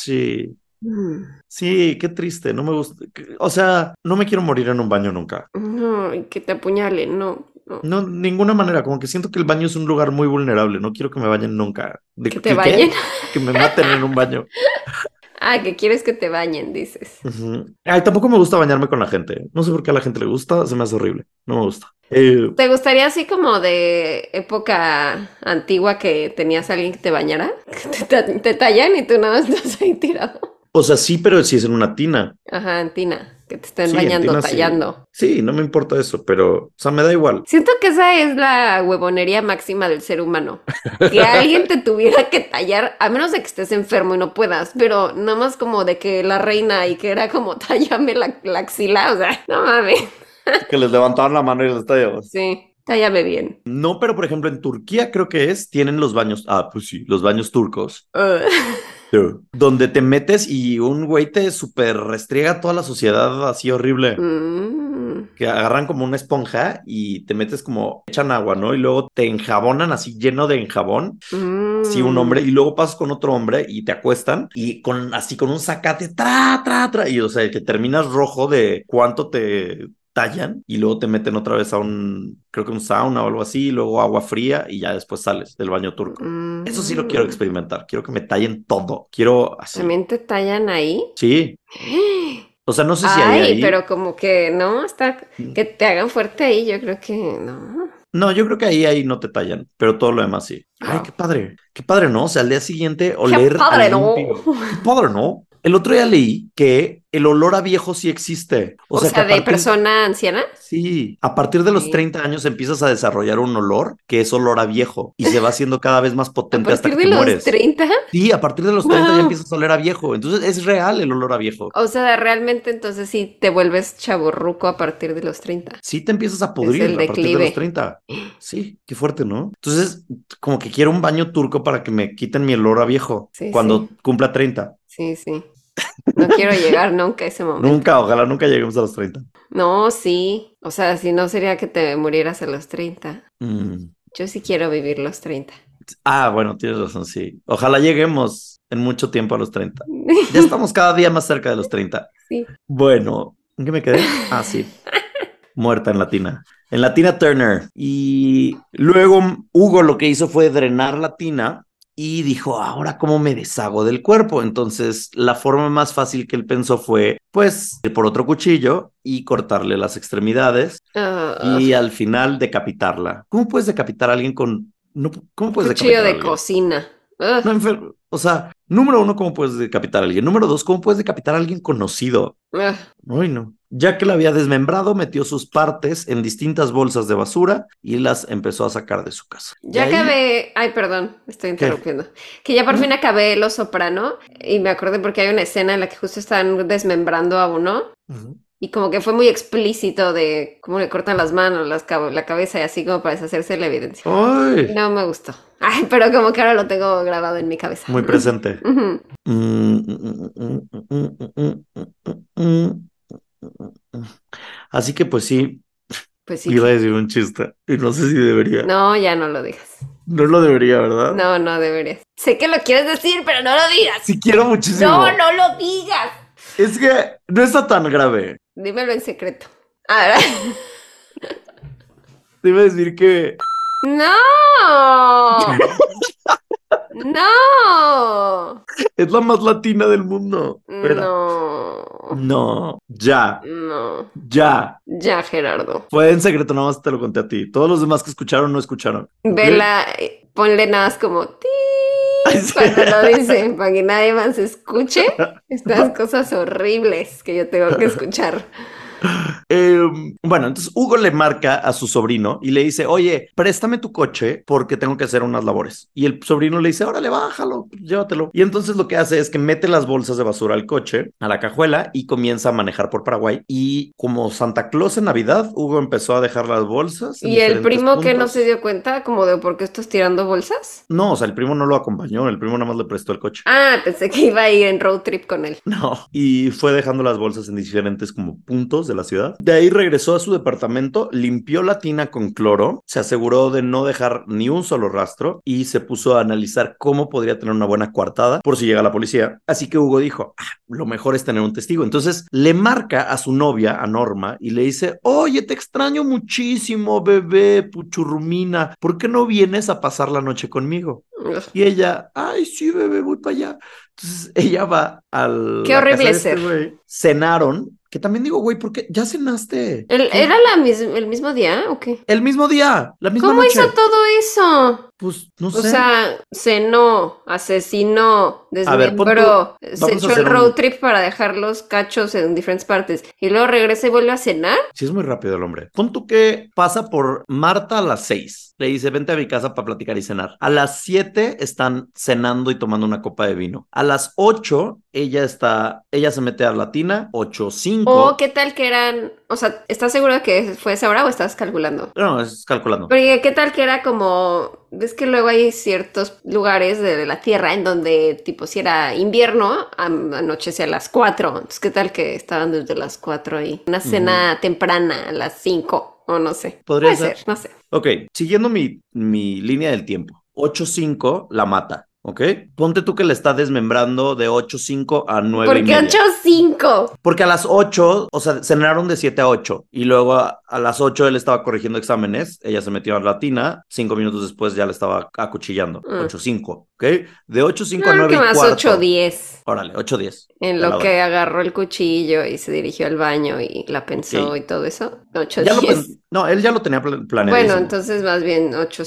Sí. Mm. Sí, qué triste, no me gusta. O sea, no me quiero morir en un baño nunca. No, que te apuñalen, no. No. ninguna manera. Como que siento que el baño es un lugar muy vulnerable. No quiero que me bañen nunca. ¿Que te bañen? Que me maten en un baño. *laughs* Ah, que quieres que te bañen, dices. Ay, tampoco me gusta bañarme con la gente. No sé por qué a la gente le gusta, se me hace horrible. No me gusta. Eh, ¿Te gustaría así como de época antigua que tenías a alguien que te bañara? *laughs* Te, te, tallan y tú nada más estás ahí tirado. O sea, sí, pero si es en una tina. Ajá, en tina que te estén bañando, tallando. Sí. no me importa eso, pero, o sea, me da igual. Siento que esa es la huevonería máxima del ser humano. Que *laughs* alguien te tuviera que tallar, a menos de que estés enfermo y no puedas, pero nada más como de que la reina y que era como *laughs* tallame la, la axila, o sea, no mames. *laughs* Que les levantaban la mano y les tallaban. Sí. Tállame bien. No, pero por ejemplo en Turquía creo que es, tienen los baños, ah, pues sí, los baños turcos. Donde te metes y un güey te super restriega toda la sociedad así horrible. Mm. Que agarran como una esponja y te metes como, echan agua, ¿no? Y luego te enjabonan así lleno de enjabón. Sí, un hombre. Y luego pasas con otro hombre y te acuestan y con así con un sacate, tra, tra, tra. Y o sea, que terminas rojo de cuánto te tallan y luego te meten otra vez a un, creo que un sauna o algo así, luego agua fría y ya después sales del baño turco. Eso sí lo quiero mm. experimentar, quiero que me tallen todo, quiero así. ¿También te tallan ahí? Sí. O sea, no sé si hay ahí. pero como que no, está, mm. que te hagan fuerte ahí, yo creo que no. No, yo creo que ahí, ahí no te tallan, pero todo lo demás sí. Ay, qué padre. Qué padre, ¿no? O sea, al día siguiente oler. Qué padre, ¿no? Qué padre, ¿no? El otro día leí que el olor a viejo sí existe. O, sea, de persona anciana. Sí, a partir de los 30 años empiezas a desarrollar un olor que es olor a viejo y se va haciendo cada vez más potente hasta que te mueres. ¿A partir de los 30? Sí, a partir de los 30 ya empiezas a oler a viejo. Entonces es real el olor a viejo. O sea, realmente entonces sí te vuelves chaborruco a partir de los 30. Sí, te empiezas a pudrir a partir de los 30. *gasps* Sí, qué fuerte, ¿no? Entonces, como que quiero un baño turco para que me quiten mi olor a viejo cuando cumpla 30. Sí, sí. No quiero llegar nunca a ese *laughs* momento. Nunca, ojalá nunca lleguemos a los 30. No, sí. O sea, si no sería que te murieras a los 30. Mm. Yo sí quiero vivir los 30. Ah, bueno, tienes razón, sí. Ojalá lleguemos en mucho tiempo a los 30. Ya estamos cada día más cerca de los 30. *laughs* Sí. Bueno, ¿en qué me quedé? Ah, sí. Muerta en latina. En latina Turner. Y luego Hugo lo que hizo fue drenar latina y dijo, ahora cómo me deshago del cuerpo. Entonces, la forma más fácil que él pensó fue, pues, ir por otro cuchillo y cortarle las extremidades y al final decapitarla. ¿Cómo puedes decapitar a alguien con... No, ¿Cómo puedes cuchillo de cocina? No, o sea, número uno, ¿cómo puedes decapitar a alguien? Número dos, ¿cómo puedes decapitar a alguien conocido? Ay, no. Ya que la había desmembrado, metió sus partes en distintas bolsas de basura y las empezó a sacar de su casa. Ya acabé, ay, perdón, estoy interrumpiendo. Que ya por fin acabé Los Soprano y me acordé porque hay una escena en la que justo están desmembrando a uno. Y como que fue muy explícito de cómo le cortan las manos, las la cabeza y así como para deshacerse la evidencia. No me gustó. Ay, pero como que ahora lo tengo grabado en mi cabeza. Muy presente. Así que pues sí. Pues sí. Iba a decir un chiste y no sé si debería. No, ya no lo digas. No lo debería, ¿verdad? No, no deberías. Sé que lo quieres decir, pero no lo digas. Sí quiero muchísimo. No, no lo digas. Es que no está tan grave. Dímelo en secreto. Ahora. Te iba a decir que. *laughs* ¡No! *laughs* ¡No! Es la más latina del mundo. No. No. Ya. No. Ya. Ya, Gerardo. Fue en secreto, nada más te lo conté a ti. Todos los demás que escucharon no escucharon. Vela, eh, ponle nada más como ti *laughs* cuando lo dicen, para que nadie más escuche estas *laughs* cosas horribles que yo tengo que *laughs* escuchar. Em, bueno, entonces Hugo le marca a su sobrino y le dice, oye, préstame tu coche porque tengo que hacer unas labores. Y el sobrino le dice, órale, bájalo, llévatelo. Y entonces lo que hace es que mete las bolsas de basura al coche, a la cajuela y comienza a manejar por Paraguay. Y como Santa Claus en Navidad, Hugo empezó a dejar las bolsas. ¿Y el primo que no se dio cuenta como de por qué estás tirando bolsas? No, o sea, el primo no lo acompañó, el primo nada más le prestó el coche. Ah, pensé que iba a ir en road trip con él. *laughs* No, y fue dejando las bolsas en diferentes como puntos de la ciudad. De ahí regresó a su departamento, limpió la tina con cloro, se aseguró de no dejar ni un solo rastro y se puso a analizar cómo podría tener una buena coartada por si llega la policía. Así que Hugo dijo, ah, lo mejor es tener un testigo. Entonces le marca a su novia, a Norma, y le dice, oye, te extraño muchísimo, bebé, puchurrumina, ¿por qué no vienes a pasar la noche conmigo? Y ella, ay, sí, bebé, voy para allá. Entonces ella va al... Qué horrible este ser. cenaron que también digo, güey, ¿por qué? ¿Ya cenaste? ¿Era la el mismo día o qué? El mismo día, la misma ¿Cómo hizo todo eso? Pues no sé. O sea, cenó, asesinó, desmembró, se echó el road trip para dejar los cachos en diferentes partes y luego regresa y vuelve a cenar. Sí, es muy rápido el hombre. Pon tú que pasa por Marta a las seis. Le dice, vente a mi casa para platicar y cenar. A las siete están cenando y tomando una copa de vino. A las ocho ella está, ella se mete a la tina, ocho, cinco. O qué tal que eran, o sea, ¿estás seguro de que fue esa hora o estás calculando? No, es calculando. Pero qué tal que era como ves que luego hay ciertos lugares de la Tierra en donde, tipo, si era invierno, anochece a las 4. Entonces, ¿qué tal que estaban desde las 4 ahí? Una cena temprana a las 5, o no sé. Podría Puede ser. no sé. Ok, siguiendo mi, mi línea del tiempo. 8-5 la mata. ¿Ok? Ponte tú que le está desmembrando de 8.5 a 9. ¿Por qué 8.5? Porque a las 8, o sea, cenaron de 7 a 8. Y luego a, las 8 él estaba corrigiendo exámenes. Ella se metió a la tina. Cinco minutos después ya le estaba acuchillando. 8.5. Mm. ¿Ok? De 8.5 a 9. Que más 8.10. Órale, 8.10. En lo que agarró el cuchillo y se dirigió al baño y la pensó y todo eso. 8.10. No, él ya lo tenía planeado. Bueno, entonces más bien 8.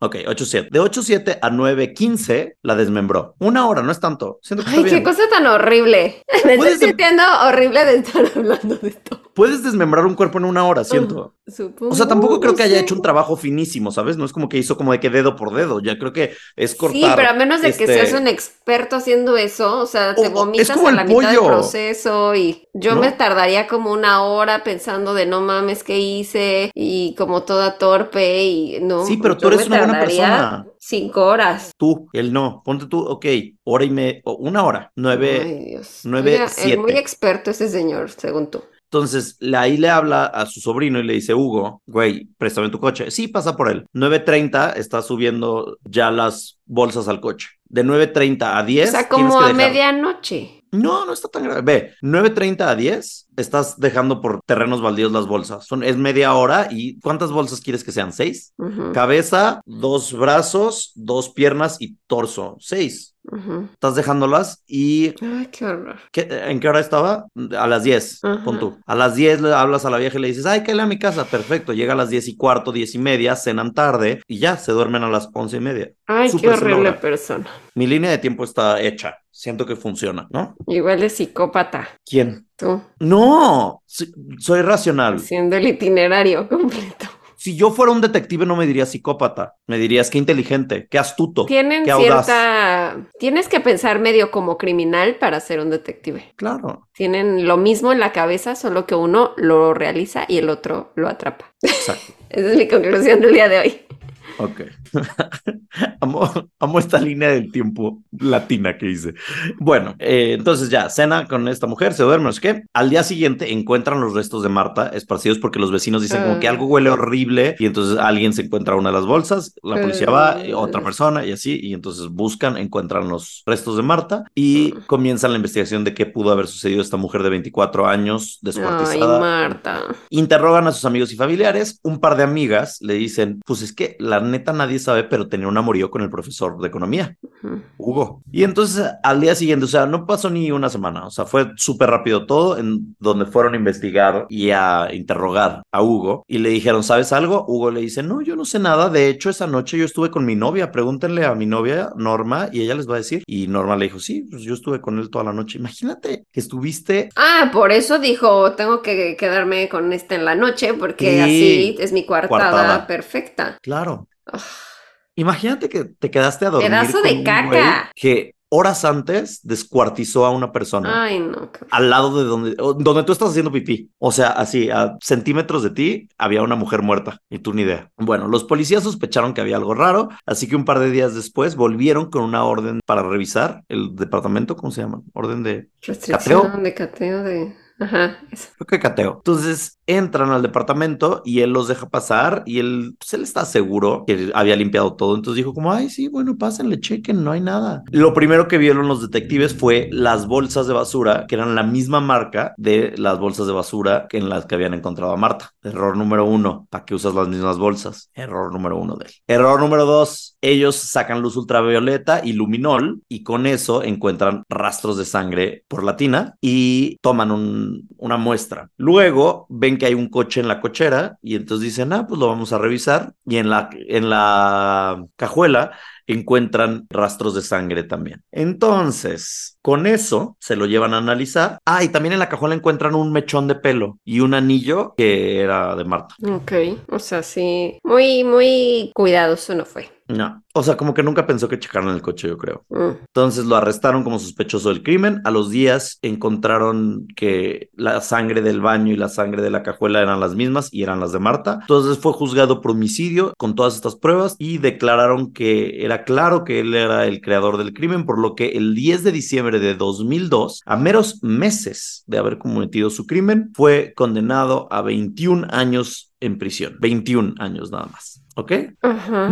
7. Ok, 8-7. De 8-7 a 9-15 la desmembró. Una hora, no es tanto. Ay, qué cosa tan horrible. *laughs* Me estoy sintiendo horrible de estar hablando de esto. Puedes desmembrar un cuerpo en una hora, siento. Supongo, o sea, tampoco creo que haya hecho un trabajo finísimo, ¿sabes? No es como que hizo como de que dedo por dedo. Ya creo que es cortar. Sí, pero a menos de que este seas un experto haciendo eso, o sea, te vomitas a la mitad del proceso y yo me tardaría como una hora pensando de no mames qué hice y como toda torpe y no. Sí, pero tú eres una buena persona. Cinco horas. Tú, él no. Ponte tú, ok, hora y media, una hora, nueve, Ay, Dios. nueve, siete. Es muy experto ese señor, según tú. Entonces, ahí le habla a su sobrino y le dice, Hugo, güey, préstame tu coche. Sí, pasa por él. 9.30 está subiendo ya las bolsas al coche. De 9.30 a 10. O sea, como a medianoche. No, no está tan grave. Ve, 9.30 a 10 estás dejando por terrenos baldíos las bolsas. Son, es media hora y ¿cuántas bolsas quieres que sean? ¿Seis? Cabeza, dos brazos, dos piernas y torso. Seis. Estás dejándolas y... Ay, qué horror. ¿En qué hora estaba? A las 10, pon tú. A las 10 le hablas a la vieja y le dices, ay, que a mi casa. Perfecto. Llega a las 10 y cuarto, 10 y media, cenan tarde y ya, se duermen a las 11 y media. Ay, qué horrible persona. Mi línea de tiempo está hecha. Siento que funciona, ¿no? Igual de psicópata. ¿Quién? Tú. No, soy racional. Siendo el itinerario *laughs* completo si yo fuera un detective no me dirías psicópata, me dirías qué inteligente, qué astuto. Tienen qué cierta... Tienes que pensar medio como criminal para ser un detective. Claro. Tienen lo mismo en la cabeza, solo que uno lo realiza y el otro lo atrapa. Exacto. *laughs* Esa es mi conclusión del día de hoy. Ok. *laughs* amo, esta línea del tiempo latina que hice. Bueno, eh, entonces ya, cena con esta mujer, se duerme, es que al día siguiente encuentran los restos de Marta esparcidos porque los vecinos dicen como que algo huele horrible y entonces alguien se encuentra una de las bolsas, la policía va, otra persona y así, y entonces buscan, encuentran los restos de Marta y comienzan la investigación de qué pudo haber sucedido a esta mujer de 24 años descuartizada. Ay, Marta. Interrogan a sus amigos y familiares, un par de amigas le dicen, pues es que la neta nadie sabe, pero tenía un amorío con el profesor de economía, Hugo. Y entonces al día siguiente, o sea, no pasó ni una semana, o sea, fue súper rápido todo, en donde fueron a investigar y a interrogar a Hugo y le dijeron, ¿sabes algo? Hugo le dice, no, yo no sé nada, de hecho esa noche yo estuve con mi novia, pregúntenle a mi novia Norma y ella les va a decir. Y Norma le dijo, sí, pues yo estuve con él toda la noche. Imagínate que estuviste. Ah, por eso dijo, tengo que quedarme con este en la noche porque así es mi coartada, perfecta. Claro. Imagínate que te quedaste a dormir. Pedazo de caca. Que horas antes descuartizó a una persona. Ay, no. Al lado de donde, donde tú estás haciendo pipí. O sea, así, a centímetros de ti había una mujer muerta y tú ni idea. Bueno, los policías sospecharon que había algo raro, así que un par de días después volvieron con una orden para revisar el departamento, ¿cómo se llama? Orden de... Restricción de cateo de... Ajá, Creo que cateo. Entonces entran al departamento y él los deja pasar y él, pues él está seguro que había limpiado todo. Entonces dijo como, ay, sí, bueno, pásenle, chequen, no hay nada. Lo primero que vieron los detectives fue las bolsas de basura, que eran la misma marca de las bolsas de basura en las que habían encontrado a Marta. Error número uno, ¿para qué usas las mismas bolsas? Error número uno de él. Error número dos, ellos sacan luz ultravioleta y luminol y con eso encuentran rastros de sangre por la tina y toman un una muestra. Luego ven que hay un coche en la cochera y entonces dicen, ah, pues lo vamos a revisar. Y en la, en la cajuela encuentran rastros de sangre también. Entonces, con eso se lo llevan a analizar. Ah, y también en la cajuela encuentran un mechón de pelo y un anillo que era de Marta. Ok, o sea, sí, muy, muy cuidadoso no fue. No, o sea, como que nunca pensó que checaran el coche, yo creo. Mm. Entonces lo arrestaron como sospechoso del crimen. A los días encontraron que la sangre del baño y la sangre de la cajuela eran las mismas y eran las de Marta. Entonces fue juzgado por homicidio con todas estas pruebas y declararon que era claro que él era el creador del crimen, por lo que el 10 de diciembre de 2002, a meros meses de haber cometido su crimen, fue condenado a 21 años en prisión. 21 años nada más. ¿ok?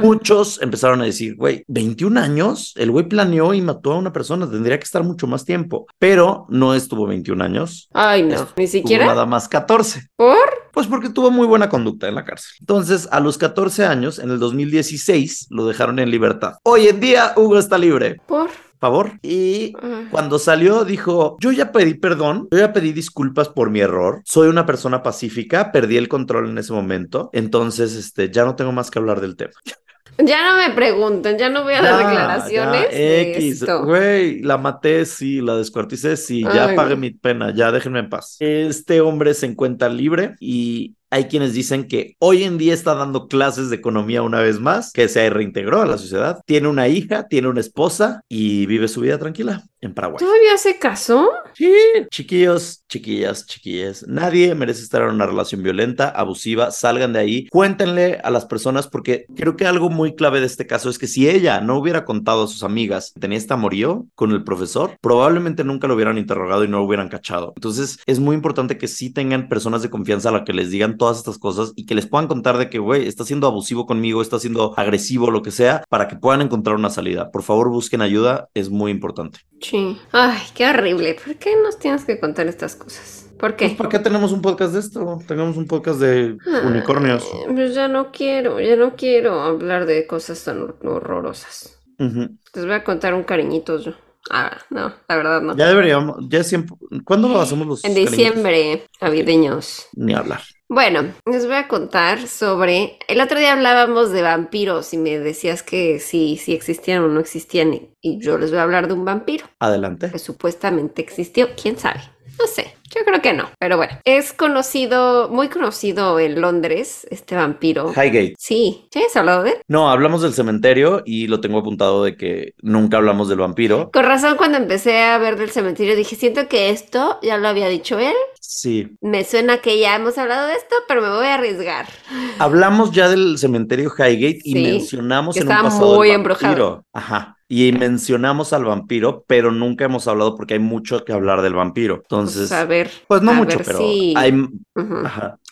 Muchos empezaron a decir, güey, 21 años, el güey planeó y mató a una persona, tendría que estar mucho más tiempo, pero no estuvo 21 años. Ay, no, ni siquiera. Nada más 14. ¿Por? Pues porque tuvo muy buena conducta en la cárcel. Entonces, a los 14 años, en el 2016, lo dejaron en libertad. Hoy en día, Hugo está libre. ¿Por? favor. Y cuando salió dijo, yo ya pedí perdón, yo ya pedí disculpas por mi error, soy una persona pacífica, perdí el control en ese momento, entonces este, ya no tengo más que hablar del tema. *laughs* Ya no me pregunten, ya no voy a dar declaraciones. X, güey, la maté, sí, la descuarticé, sí, ya pagué mi pena, ya déjenme en paz. Este hombre se encuentra libre y hay quienes dicen que hoy en día está dando clases de economía una vez más, que se reintegró a la sociedad. Tiene una hija, tiene una esposa y vive su vida tranquila en Paraguay. ¿Todavía se casó? Sí, chiquillos, chiquillas, chiquillas. Nadie merece estar en una relación violenta, abusiva. Salgan de ahí. Cuéntenle a las personas porque creo que algo muy clave de este caso es que si ella no hubiera contado a sus amigas que tenía esta amorío con el profesor, probablemente nunca lo hubieran interrogado y no lo hubieran cachado. Entonces es muy importante que sí tengan personas de confianza a la que les digan todas estas cosas y que les puedan contar de que, güey, está siendo abusivo conmigo, está siendo agresivo, lo que sea, para que puedan encontrar una salida. Por favor, busquen ayuda, es muy importante. Sí. Ay, qué horrible. ¿Por qué nos tienes que contar estas cosas? ¿Por qué? Pues ¿Por qué tenemos un podcast de esto? Tenemos un podcast de unicornios. Pues ya no quiero, ya no quiero hablar de cosas tan horrorosas. Les voy a contar un cariñito yo. Ah, no, la verdad no. Ya deberíamos, ya siempre. ¿Cuándo hacemos los? En diciembre, navideños. Ni hablar. Bueno, les voy a contar sobre. El otro día hablábamos de vampiros y me decías que si, si existían o no existían. Y yo les voy a hablar de un vampiro. Adelante. Que supuestamente existió. ¿Quién sabe? No sé. Yo creo que no, pero bueno. Es conocido, muy conocido en Londres, este vampiro. Highgate. Sí. ¿Sí has hablado de él? No, hablamos del cementerio y lo tengo apuntado de que nunca hablamos del vampiro. Con razón, cuando empecé a ver del cementerio dije, siento que esto ya lo había dicho él. Sí. Me suena que ya hemos hablado de esto, pero me voy a arriesgar. Hablamos ya del cementerio Highgate y mencionamos que en un pasado muy embrujado. Ajá y mencionamos al vampiro, pero nunca hemos hablado porque hay mucho que hablar del vampiro. Entonces, pues a ver, pues no mucho, pero hay,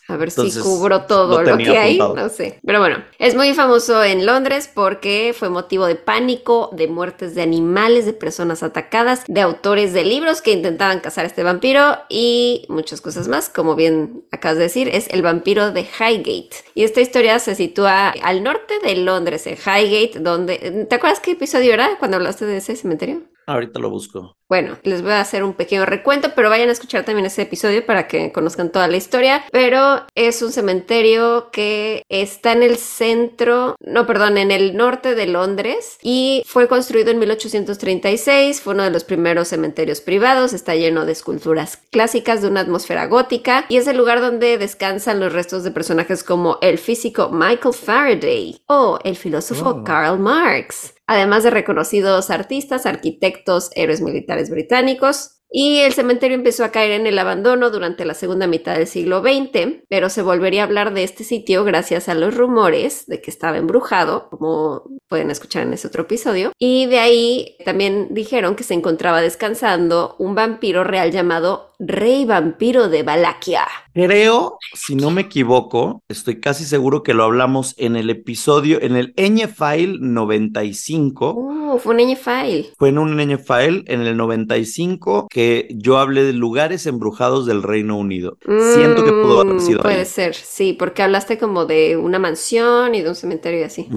A ver si cubro todo lo, que hay, no sé. Pero bueno, es muy famoso en Londres porque fue motivo de pánico, de muertes de animales, de personas atacadas, de autores de libros que intentaban cazar a este vampiro y muchas cosas más. Como bien acabas de decir, es el vampiro de Highgate. Y esta historia se sitúa al norte de Londres, en Highgate, donde... ¿Te acuerdas qué episodio era cuando hablaste de ese cementerio? Ahorita lo busco. Bueno, les voy a hacer un pequeño recuento, pero vayan a escuchar también ese episodio para que conozcan toda la historia. Pero es un cementerio que está en el centro, no, perdón, en el norte de Londres y fue construido en 1836. Fue uno de los primeros cementerios privados. Está lleno de esculturas clásicas de una atmósfera gótica y es el lugar donde descansan los restos de personajes como el físico Michael Faraday o el filósofo oh. Karl Marx además de reconocidos artistas, arquitectos, héroes militares británicos. Y el cementerio empezó a caer en el abandono durante la segunda mitad del siglo XX, pero se volvería a hablar de este sitio gracias a los rumores de que estaba embrujado, como pueden escuchar en ese otro episodio. Y de ahí también dijeron que se encontraba descansando un vampiro real llamado Rey Vampiro de Valaquia. Creo, si no me equivoco, estoy casi seguro que lo hablamos en el episodio, en el Ñ File 95. Uh, fue un Ñ File. Fue en un Ñ File en el 95 que yo hablé de lugares embrujados del Reino Unido. Siento que pudo haber sido. Puede ser, sí, porque hablaste como de una mansión y de un cementerio y así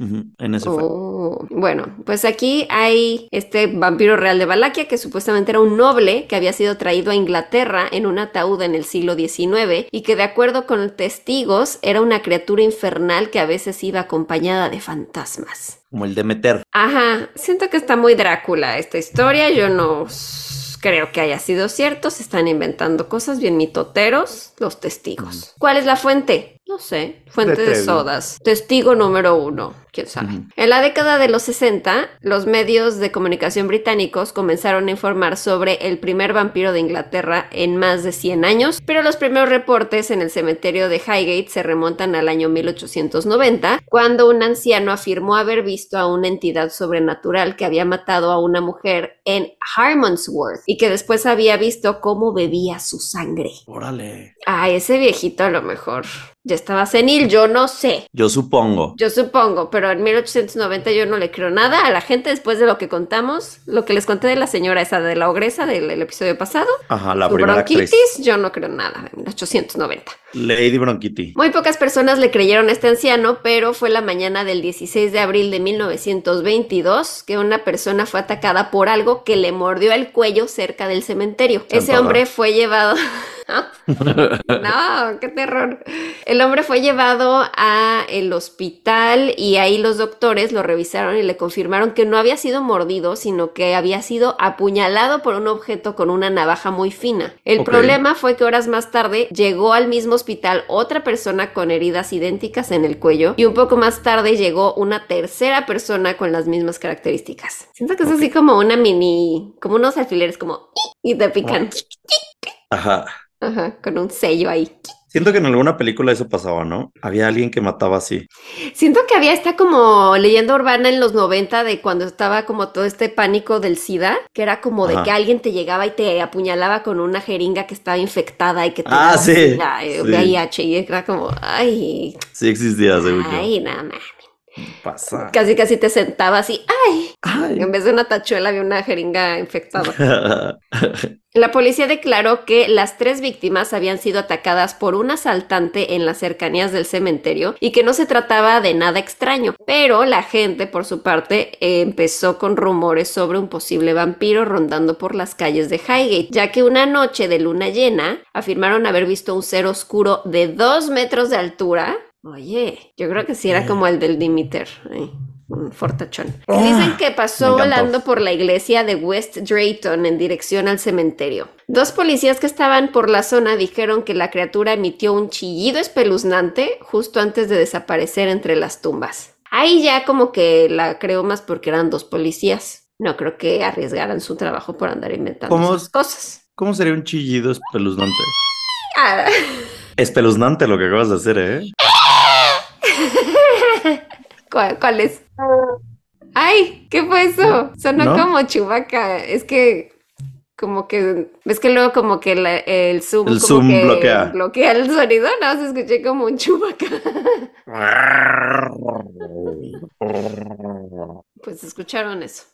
en ese oh, Bueno, pues aquí hay este vampiro real de Valaquia que supuestamente era un noble que había sido traído a Inglaterra en un ataúd en el siglo XIX y que de acuerdo con testigos era una criatura infernal que a veces iba acompañada de fantasmas. Como el de meter. Ajá, siento que está muy Drácula esta historia, yo no creo que haya sido cierto, se están inventando cosas bien mitoteros los testigos. ¿Cuál es la fuente? No sé, fuente de, sodas. Testigo número uno, quién sabe. En la década de los 60, los medios de comunicación británicos comenzaron a informar sobre el primer vampiro de Inglaterra en más de 100 años, pero los primeros reportes en el cementerio de Highgate se remontan al año 1890, cuando un anciano afirmó haber visto a una entidad sobrenatural que había matado a una mujer en Harmondsworth y que después había visto cómo bebía su sangre. Órale. A ese viejito a lo mejor ya estaba senil, yo no sé. Yo supongo. Yo supongo, pero en 1890 yo no le creo nada a la gente después de lo que contamos, lo que les conté de la señora esa de la ogresa del, episodio pasado. Ajá, la primera bronquitis, yo no creo nada en 1890. Lady Bronchitis. Muy pocas personas le creyeron a este anciano, pero fue la mañana del 16 de abril de 1922 que una persona fue atacada por algo que le mordió el cuello cerca del cementerio. Ese hombre fue llevado *laughs* *laughs* no, qué terror. El hombre fue llevado a el hospital y ahí los doctores lo revisaron y le confirmaron que no había sido mordido, sino que había sido apuñalado por un objeto con una navaja muy fina. El problema fue que horas más tarde llegó al mismo hospital otra persona con heridas idénticas en el cuello y un poco más tarde llegó una tercera persona con las mismas características. Siento que es así como una mini, como unos alfileres como y te pican. Ajá. Ajá, con un sello ahí. Siento que en alguna película eso pasaba, ¿no? Había alguien que mataba así. Siento que había esta como leyenda urbana en los 90 de cuando estaba como todo este pánico del SIDA, que era como de que alguien te llegaba y te apuñalaba con una jeringa que estaba infectada y que te ah, sí, VIH y era como, ay. Sí existía, seguro. Ay, nada más. Pasa. Casi, casi te sentabas y ¡ay! En vez de una tachuela había una jeringa infectada. *laughs* La policía declaró que las tres víctimas habían sido atacadas por un asaltante en las cercanías del cementerio y que no se trataba de nada extraño. Pero la gente, por su parte, empezó con rumores sobre un posible vampiro rondando por las calles de Highgate, ya que una noche de luna llena afirmaron haber visto un ser oscuro de dos metros de altura Oye, yo creo que sí era como el del Dimiter. un fortachón. Ah, dicen que pasó volando por la iglesia de West Drayton en dirección al cementerio. Dos policías que estaban por la zona dijeron que la criatura emitió un chillido espeluznante justo antes de desaparecer entre las tumbas. Ahí ya como que la creo más porque eran dos policías. No creo que arriesgaran su trabajo por andar inventando cosas. ¿Cómo sería un chillido espeluznante? Ah. Espeluznante lo que acabas de hacer, ¿eh? *laughs* ¿Cuál, es? ¡Ay! ¿Qué fue eso? Sonó como chubaca. Es que como que, ves que luego como que la- el zoom, El como zoom que bloquea. bloquea el sonido, no, se escuché como un chubaca. *laughs* Pues escucharon eso.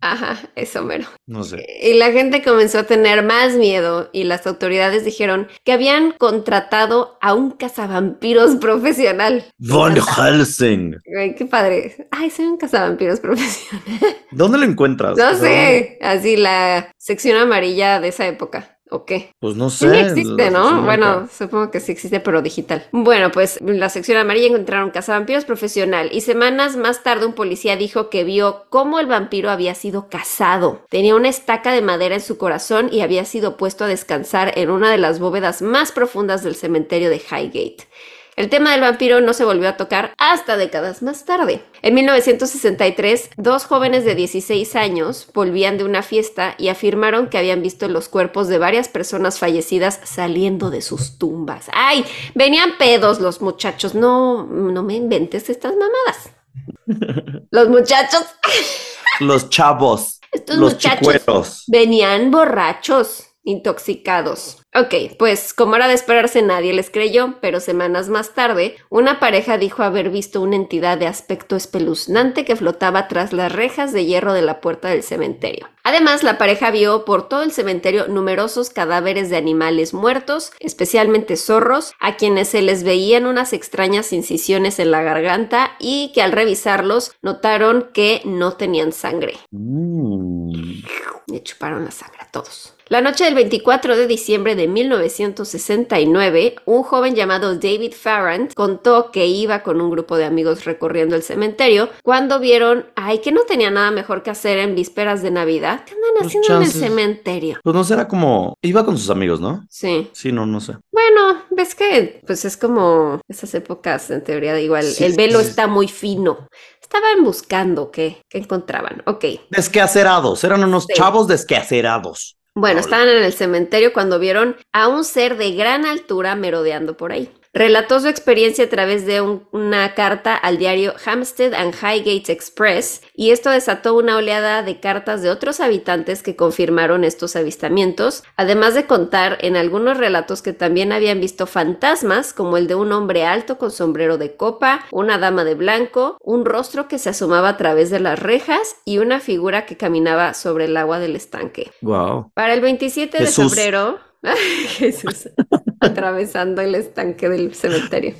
Ajá, eso mero. No sé. Y la gente comenzó a tener más miedo y las autoridades dijeron que habían contratado a un cazavampiros *laughs* profesional. Von Helsing. Ay, qué padre. Ay, soy un cazavampiros *laughs* profesional. ¿Dónde lo encuentras? No sé, así la sección amarilla de esa época. ¿O qué? Pues no Sí sé. existe, la ¿no? Bueno, supongo que sí existe, pero digital. Bueno, pues en la sección amarilla encontraron cazavampiros profesional y semanas más tarde un policía dijo que vio cómo el vampiro había sido cazado. Tenía una estaca de madera en su corazón y había sido puesto a descansar en una de las bóvedas más profundas del cementerio de Highgate. El tema del vampiro no se volvió a tocar hasta décadas más tarde. En 1963, dos jóvenes de 16 años volvían de una fiesta y afirmaron que habían visto los cuerpos de varias personas fallecidas saliendo de sus tumbas. ¡Ay! Venían pedos los muchachos. No, no me inventes estas mamadas. *laughs* Los muchachos, Los chavos. estos los muchachos chicueros. venían borrachos, intoxicados. Ok, pues como era de esperarse nadie les creyó, pero semanas más tarde, una pareja dijo haber visto una entidad de aspecto espeluznante que flotaba tras las rejas de hierro de la puerta del cementerio. Además, la pareja vio por todo el cementerio numerosos cadáveres de animales muertos, especialmente zorros, a quienes se les veían unas extrañas incisiones en la garganta y que al revisarlos notaron que no tenían sangre. Mm. Le chuparon la sangre a todos. La noche del 24 de diciembre de 1969, un joven llamado David Farrand contó que iba con un grupo de amigos recorriendo el cementerio cuando vieron, ay, que no tenía nada mejor que hacer en vísperas de Navidad. ¿Qué andan haciendo en el cementerio? Pues no será como. Iba con sus amigos, ¿no? Sí. Sí, no, no sé. Bueno, ves que pues es como esas épocas en teoría de igual, Sí, el velo sí. está muy fino. Estaban buscando qué, qué encontraban. Ok. Desquacerados. Eran unos Sí. chavos desquacerados. Bueno, Hola. estaban en el cementerio cuando vieron a un ser de gran altura merodeando por ahí. Relató su experiencia a través de un- una carta al diario Hampstead and Highgate Express y esto desató una oleada de cartas de otros habitantes que confirmaron estos avistamientos, además de contar en algunos relatos que también habían visto fantasmas como el de un hombre alto con sombrero de copa, una dama de blanco, un rostro que se asomaba a través de las rejas y una figura que caminaba sobre el agua del estanque. Wow. Para el 27 Jesús. de febrero, *laughs* Jesús, atravesando el estanque del cementerio.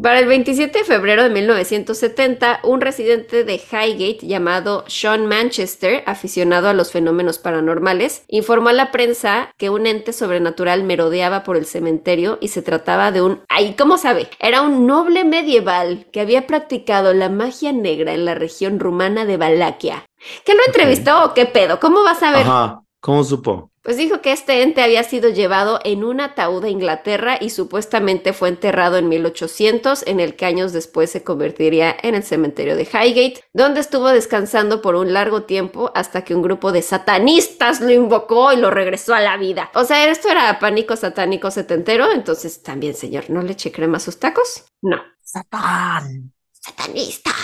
Para el 27 de febrero de 1970, un residente de Highgate llamado Sean Manchester, aficionado a los fenómenos paranormales, informó a la prensa que un ente sobrenatural merodeaba por el cementerio y se trataba de un... ¡Ay, cómo sabe! Era un noble medieval que había practicado la magia negra en la región rumana de Valaquia. ¿Qué lo entrevistó o qué pedo? ¿Cómo vas a ver? Ajá. ¿Cómo supo? Pues dijo que este ente había sido llevado en un ataúd a Inglaterra y supuestamente fue enterrado en 1800, en el que años después se convertiría en el cementerio de Highgate, donde estuvo descansando por un largo tiempo hasta que un grupo de satanistas lo invocó y lo regresó a la vida. O sea, esto era pánico satánico setentero, entonces también, señor, ¿no le eché crema a sus tacos? No. Satán. ¡Satanistas!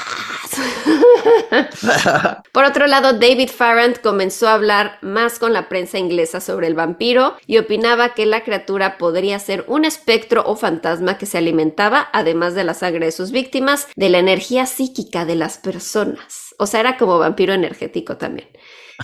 *laughs* Por otro lado, David Farrand comenzó a hablar más con la prensa inglesa sobre el vampiro y opinaba que la criatura podría ser un espectro o fantasma que se alimentaba, además de la sangre de sus víctimas, de la energía psíquica de las personas. O sea, era como vampiro energético también.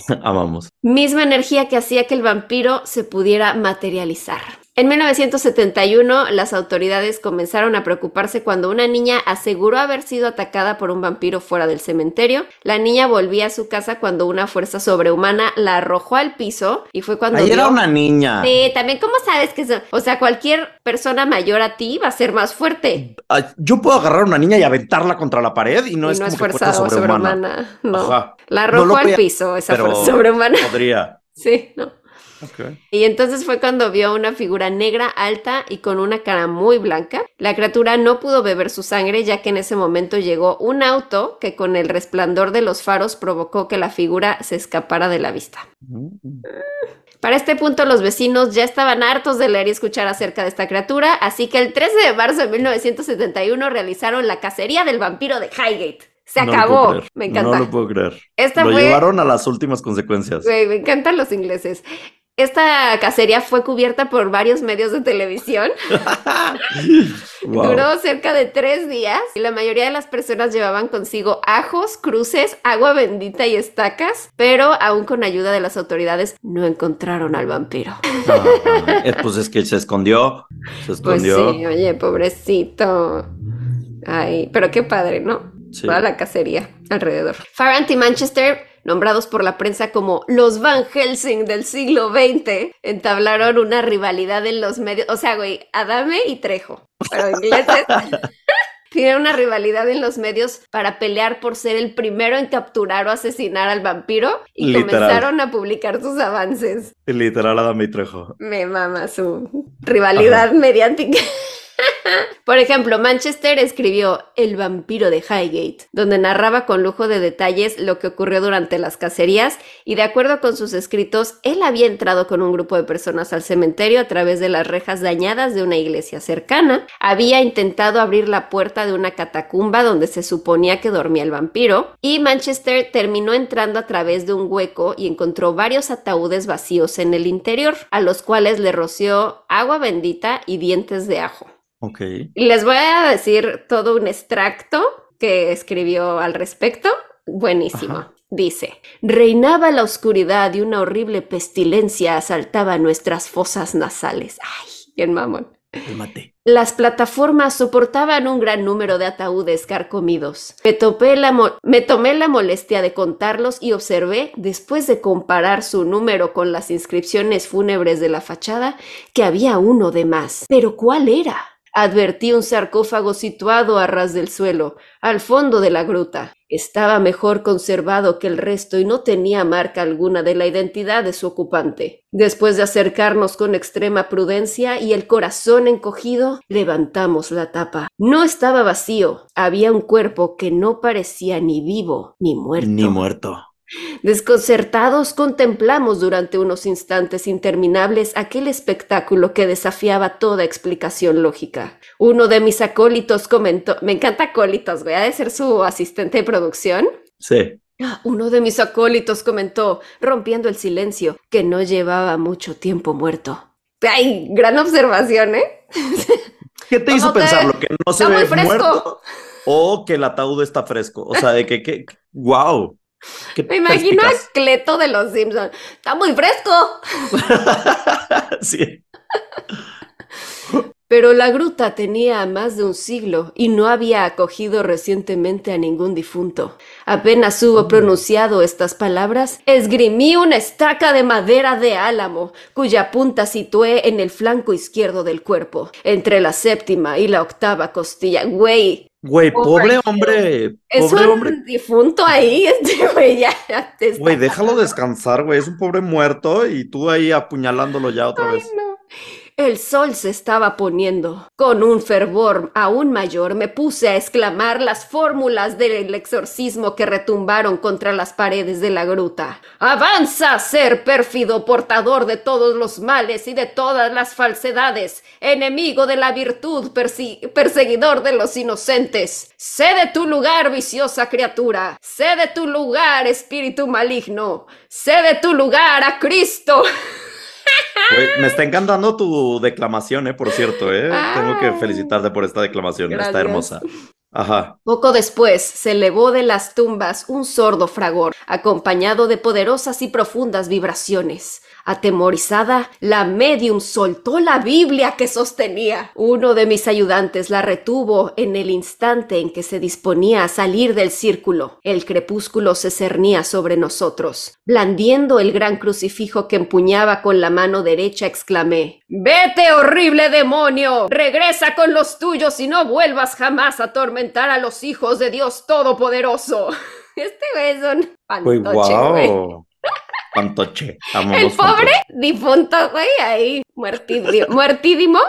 *laughs* Amamos. Misma energía que hacía que el vampiro se pudiera materializar. En 1971, las autoridades comenzaron a preocuparse cuando una niña aseguró haber sido atacada por un vampiro fuera del cementerio. La niña volvía a su casa cuando una fuerza sobrehumana la arrojó al piso y fue cuando Ahí era una niña. Sí, también, ¿cómo sabes que? O sea, cualquier persona mayor a ti va a ser más fuerte. Ah, Yo puedo agarrar a una niña y aventarla contra la pared y no y es no como es que fuerza fuerza sobrehumana. sobrehumana. No. Ajá. La arrojó al piso esa fuerza sobrehumana. Podría. *laughs* Sí, no. Y entonces fue cuando vio una figura negra alta y con una cara muy blanca. La criatura no pudo beber su sangre ya que en ese momento llegó un auto que con el resplandor de los faros provocó que la figura se escapara de la vista. Mm. Para este punto los vecinos ya estaban hartos de leer y escuchar acerca de esta criatura, así que el 13 de marzo de 1971 realizaron la cacería del vampiro de Highgate. Se acabó. Me encanta. No lo puedo creer. Esta lo fue... llevaron a las últimas consecuencias. Güey, me encantan los ingleses. Esta cacería fue cubierta por varios medios de televisión. *laughs* Wow. Duró cerca de tres días y la mayoría de las personas llevaban consigo ajos, cruces, agua bendita y estacas, pero aún con ayuda de las autoridades no encontraron al vampiro. Ah, pues es que se escondió. Se Pues escondió. sí, oye, pobrecito. Ay, pero qué padre, ¿no? Sí. Toda la cacería alrededor. Farrant y Manchester, nombrados por la prensa como los Van Helsing del siglo XX, entablaron una rivalidad en los medios. O sea, güey, Adame y Trejo. Pero ingleses. *laughs* Tienen una rivalidad en los medios para pelear por ser el primero en capturar o asesinar al vampiro y Literal. comenzaron a publicar sus avances. Literal, Adame y Trejo. Me mama su rivalidad mediática. *laughs* Por ejemplo, Manchester escribió El vampiro de Highgate, donde narraba con lujo de detalles lo que ocurrió durante las cacerías y de acuerdo con sus escritos, él había entrado con un grupo de personas al cementerio a través de las rejas dañadas de una iglesia cercana, había intentado abrir la puerta de una catacumba donde se suponía que dormía el vampiro y Manchester terminó entrando a través de un hueco y encontró varios ataúdes vacíos en el interior, a los cuales le roció agua bendita y dientes de ajo. Ok. Y Les voy a decir todo un extracto que escribió al respecto. Buenísimo. Ajá. Dice, reinaba la oscuridad y una horrible pestilencia asaltaba nuestras fosas nasales. Ay, bien mamón. Cálmate. Las plataformas soportaban un gran número de ataúdes carcomidos. Me, topé la me tomé la molestia de contarlos y observé, después de comparar su número con las inscripciones fúnebres de la fachada, que había uno de más. ¿Pero cuál era? Advertí un sarcófago situado a ras del suelo, al fondo de la gruta. Estaba mejor conservado que el resto y no tenía marca alguna de la identidad de su ocupante. Después de acercarnos con extrema prudencia y el corazón encogido, levantamos la tapa. No estaba vacío, había un cuerpo que no parecía ni vivo ni muerto. Ni muerto. Desconcertados contemplamos durante unos instantes interminables aquel espectáculo que desafiaba toda explicación lógica. Uno de mis acólitos comentó, me encanta acólitos, voy a de ser su asistente de producción. Sí. Uno de mis acólitos comentó, rompiendo el silencio, que no llevaba mucho tiempo muerto. Ay, gran observación, ¿eh? ¿Qué te hizo ¿Cómo que? pensar? ¿Lo que no se Está ve fresco. muerto o que el ataúd está fresco? O sea, de que, que wow. Me imagino a. Cleto de los Simpsons. Está muy fresco. *laughs* sí. Pero la gruta tenía más de un siglo y no había acogido recientemente a ningún difunto. Apenas hubo pronunciado estas palabras, esgrimí una estaca de madera de álamo, cuya punta situé en el flanco izquierdo del cuerpo, entre la séptima y la octava costilla. Güey, Güey, pobre hombre. es Pobre un hombre. difunto ahí, *laughs* este güey ya. te está- Güey, déjalo descansar, güey. Es un pobre muerto y tú ahí apuñalándolo ya otra Ay, vez. no. El sol se estaba poniendo. Con un fervor aún mayor me puse a exclamar las fórmulas del exorcismo que retumbaron contra las paredes de la gruta. Avanza, ser pérfido portador de todos los males y de todas las falsedades, enemigo de la virtud, perseguidor de los inocentes. Sé de tu lugar, viciosa criatura. Sé de tu lugar, espíritu maligno. Sé de tu lugar a Cristo. *laughs* Me está encantando tu declamación, eh, por cierto, eh. Tengo que felicitarte por esta declamación. Está hermosa. Ajá. Poco después se elevó de las tumbas un sordo fragor, acompañado de poderosas y profundas vibraciones. Atemorizada, la medium soltó la Biblia que sostenía. Uno de mis ayudantes la retuvo en el instante en que se disponía a salir del círculo. El crepúsculo se cernía sobre nosotros. Blandiendo el gran crucifijo que empuñaba con la mano derecha, exclamé Vete, horrible demonio. Regresa con los tuyos y no vuelvas jamás a atormentar a los hijos de Dios Todopoderoso. *laughs* Este güey es un pantoche, güey. Pantoche. El pobre difunto, güey, ahí, muertidio, *laughs* muertidimo,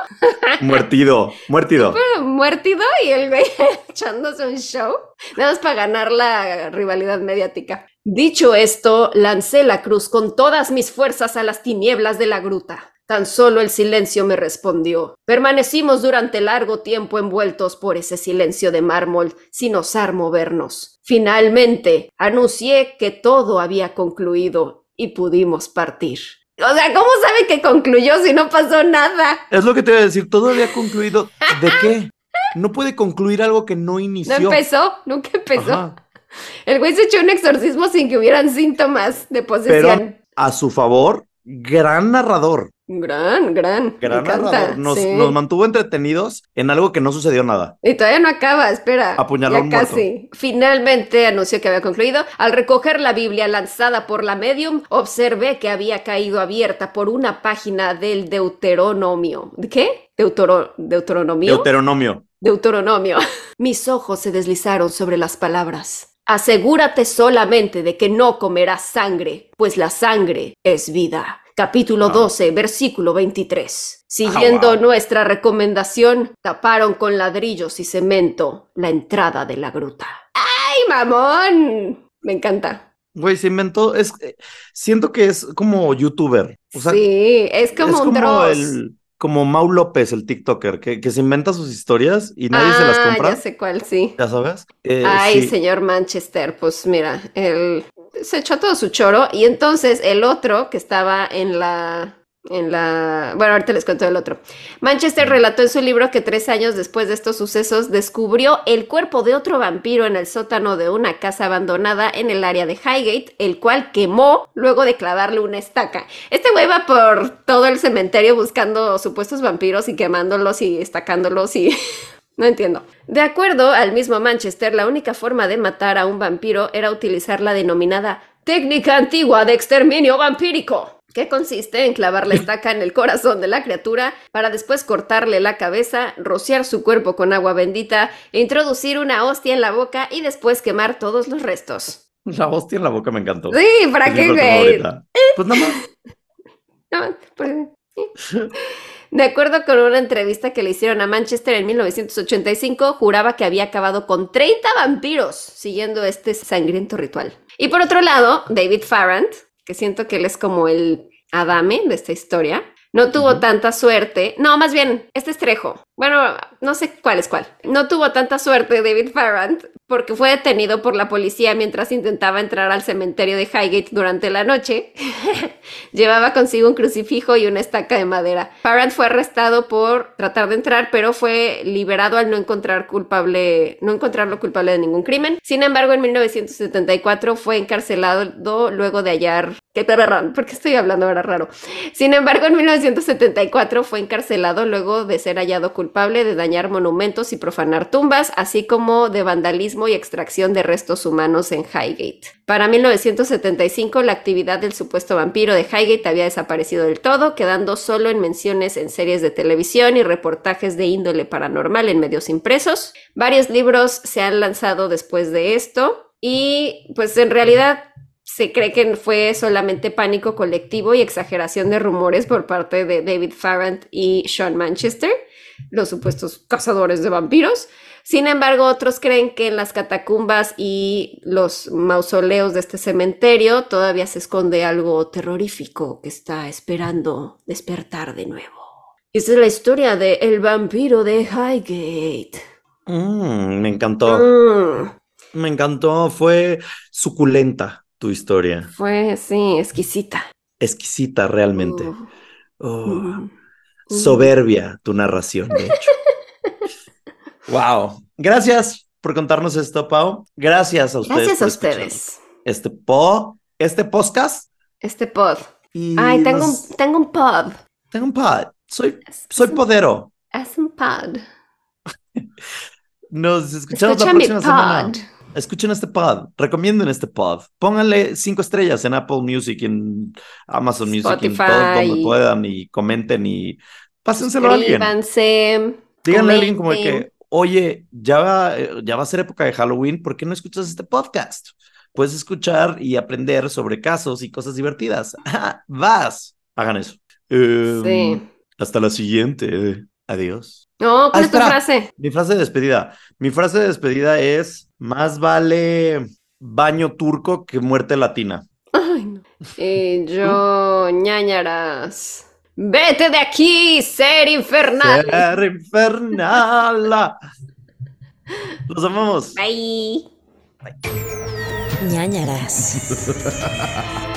Muertido. Muertido. *laughs* muertido y el güey *laughs* echándose un show, nada más para ganar la rivalidad mediática. Dicho esto, lancé la cruz con todas mis fuerzas a las tinieblas de la gruta. Tan solo el silencio me respondió. Permanecimos durante largo tiempo envueltos por ese silencio de mármol, sin osar movernos. Finalmente, anuncié que todo había concluido y pudimos partir. O sea, ¿cómo sabe que concluyó si no pasó nada? Es lo que te voy a decir, todo había concluido. ¿De *laughs* qué? No puede concluir algo que no inició. No empezó, nunca empezó. El güey se echó un exorcismo sin que hubieran síntomas de posesión. Pero a su favor, gran narrador. Gran, gran. Gran narrador. Nos, nos, mantuvo entretenidos en algo que no sucedió nada. Y todavía no acaba, espera. Apuñaló ya casi. Finalmente anunció que había concluido. Al recoger la Biblia lanzada por la medium, observé que había caído abierta por una página del Deuteronomio. ¿De qué? Deutero, Deuteronomio. Deuteronomio. Deuteronomio. *laughs* Mis ojos se deslizaron sobre las palabras. Asegúrate solamente de que no comerás sangre, pues la sangre es vida. Capítulo 12, versículo 23. Siguiendo Ah, wow. nuestra recomendación, taparon con ladrillos y cemento la entrada de la gruta. ¡Ay, mamón! Me encanta. Güey, se inventó. Es, eh, siento que es como youtuber. O sea, sí, es como es un como el. Como Mau López, el TikToker, que, que se inventa sus historias y nadie se las Ah, compra. Ya sé cuál, sí. ¿Ya sabes? Eh, Ay, sí. señor Manchester, pues mira, él se echó todo su choro y entonces el otro que estaba en la en la bueno, ahorita les cuento el otro. Manchester relató en su libro que tres años después de estos sucesos descubrió el cuerpo de otro vampiro en el sótano de una casa abandonada en el área de Highgate, el cual quemó luego de clavarle una estaca. Este güey va por todo el cementerio buscando supuestos vampiros y quemándolos y estacándolos y *laughs* no entiendo. De acuerdo al mismo Manchester, la única forma de matar a un vampiro era utilizar la denominada técnica antigua de exterminio vampírico, que consiste en clavar la *laughs* estaca en el corazón de la criatura para después cortarle la cabeza, rociar su cuerpo con agua bendita, introducir una hostia en la boca y después quemar todos los restos. La hostia en la boca me encantó. Sí, ¿para qué, güey? Pues nada más. *laughs* No, pues, *laughs* De acuerdo con una entrevista que le hicieron a Manchester en 1985, juraba que había acabado con 30 vampiros siguiendo este sangriento ritual. Y por otro lado, David Farrant, que siento que él es como el Adame de esta historia, no tuvo tanta suerte. No, más bien, este es Trejo. Bueno, no sé cuál es cuál. No tuvo tanta suerte David Farrant porque fue detenido por la policía mientras intentaba entrar al cementerio de Highgate durante la noche. *laughs* Llevaba consigo un crucifijo y una estaca de madera. Farrant fue arrestado por tratar de entrar, pero fue liberado al no encontrar culpable, no encontrarlo culpable de ningún crimen. Sin embargo, en 1974 fue encarcelado luego de hallar Qué perrón, ¿por qué estoy hablando ahora raro? Sin embargo, en 1974 fue encarcelado luego de ser hallado culpable de dañar monumentos y profanar tumbas, así como de vandalismo y extracción de restos humanos en Highgate. Para 1975, la actividad del supuesto vampiro de Highgate había desaparecido del todo, quedando solo en menciones en series de televisión y reportajes de índole paranormal en medios impresos. Varios libros se han lanzado después de esto y pues en realidad se cree que fue solamente pánico colectivo y exageración de rumores por parte de David Farrant y Sean Manchester, los supuestos cazadores de vampiros. Sin embargo, otros creen que en las catacumbas y los mausoleos de este cementerio todavía se esconde algo terrorífico que está esperando despertar de nuevo. Esa es la historia de El vampiro de Highgate. Mm, me encantó. Mm, Me encantó. Fue suculenta tu historia. fue, sí, exquisita. Exquisita realmente. Oh, soberbia tu narración, de hecho. *laughs* wow. Gracias por contarnos esto, Pau. Gracias a ustedes. Gracias a ustedes. Este po, este podcast. Este pod. Y Ay, tengo, nos- un, tengo un pod. tengo un pod. Soy, soy un- podero. Es un pod. *laughs* Nos escuchamos Escucha la mi próxima semana. Escuchen este pod, recomienden este pod, pónganle cinco estrellas en Apple Music, en Amazon Music, en todo donde puedan y comenten y pásenselo a alguien. Díganle a alguien como que, oye, ya va, ya va a ser época de Halloween, ¿por qué no escuchas este podcast? Puedes escuchar y aprender sobre casos y cosas divertidas. *laughs* Vas, hagan eso. Em, Sí. Hasta la siguiente. Adiós. No, ¿cuál Ah, es tu frase? Mi frase de despedida. Mi frase de despedida es: más vale baño turco que muerte latina. Ay, no. Y yo, ñañaras. Vete de aquí, ser infernal. Ser infernal. Los amamos. Bye. ñañaras. *laughs*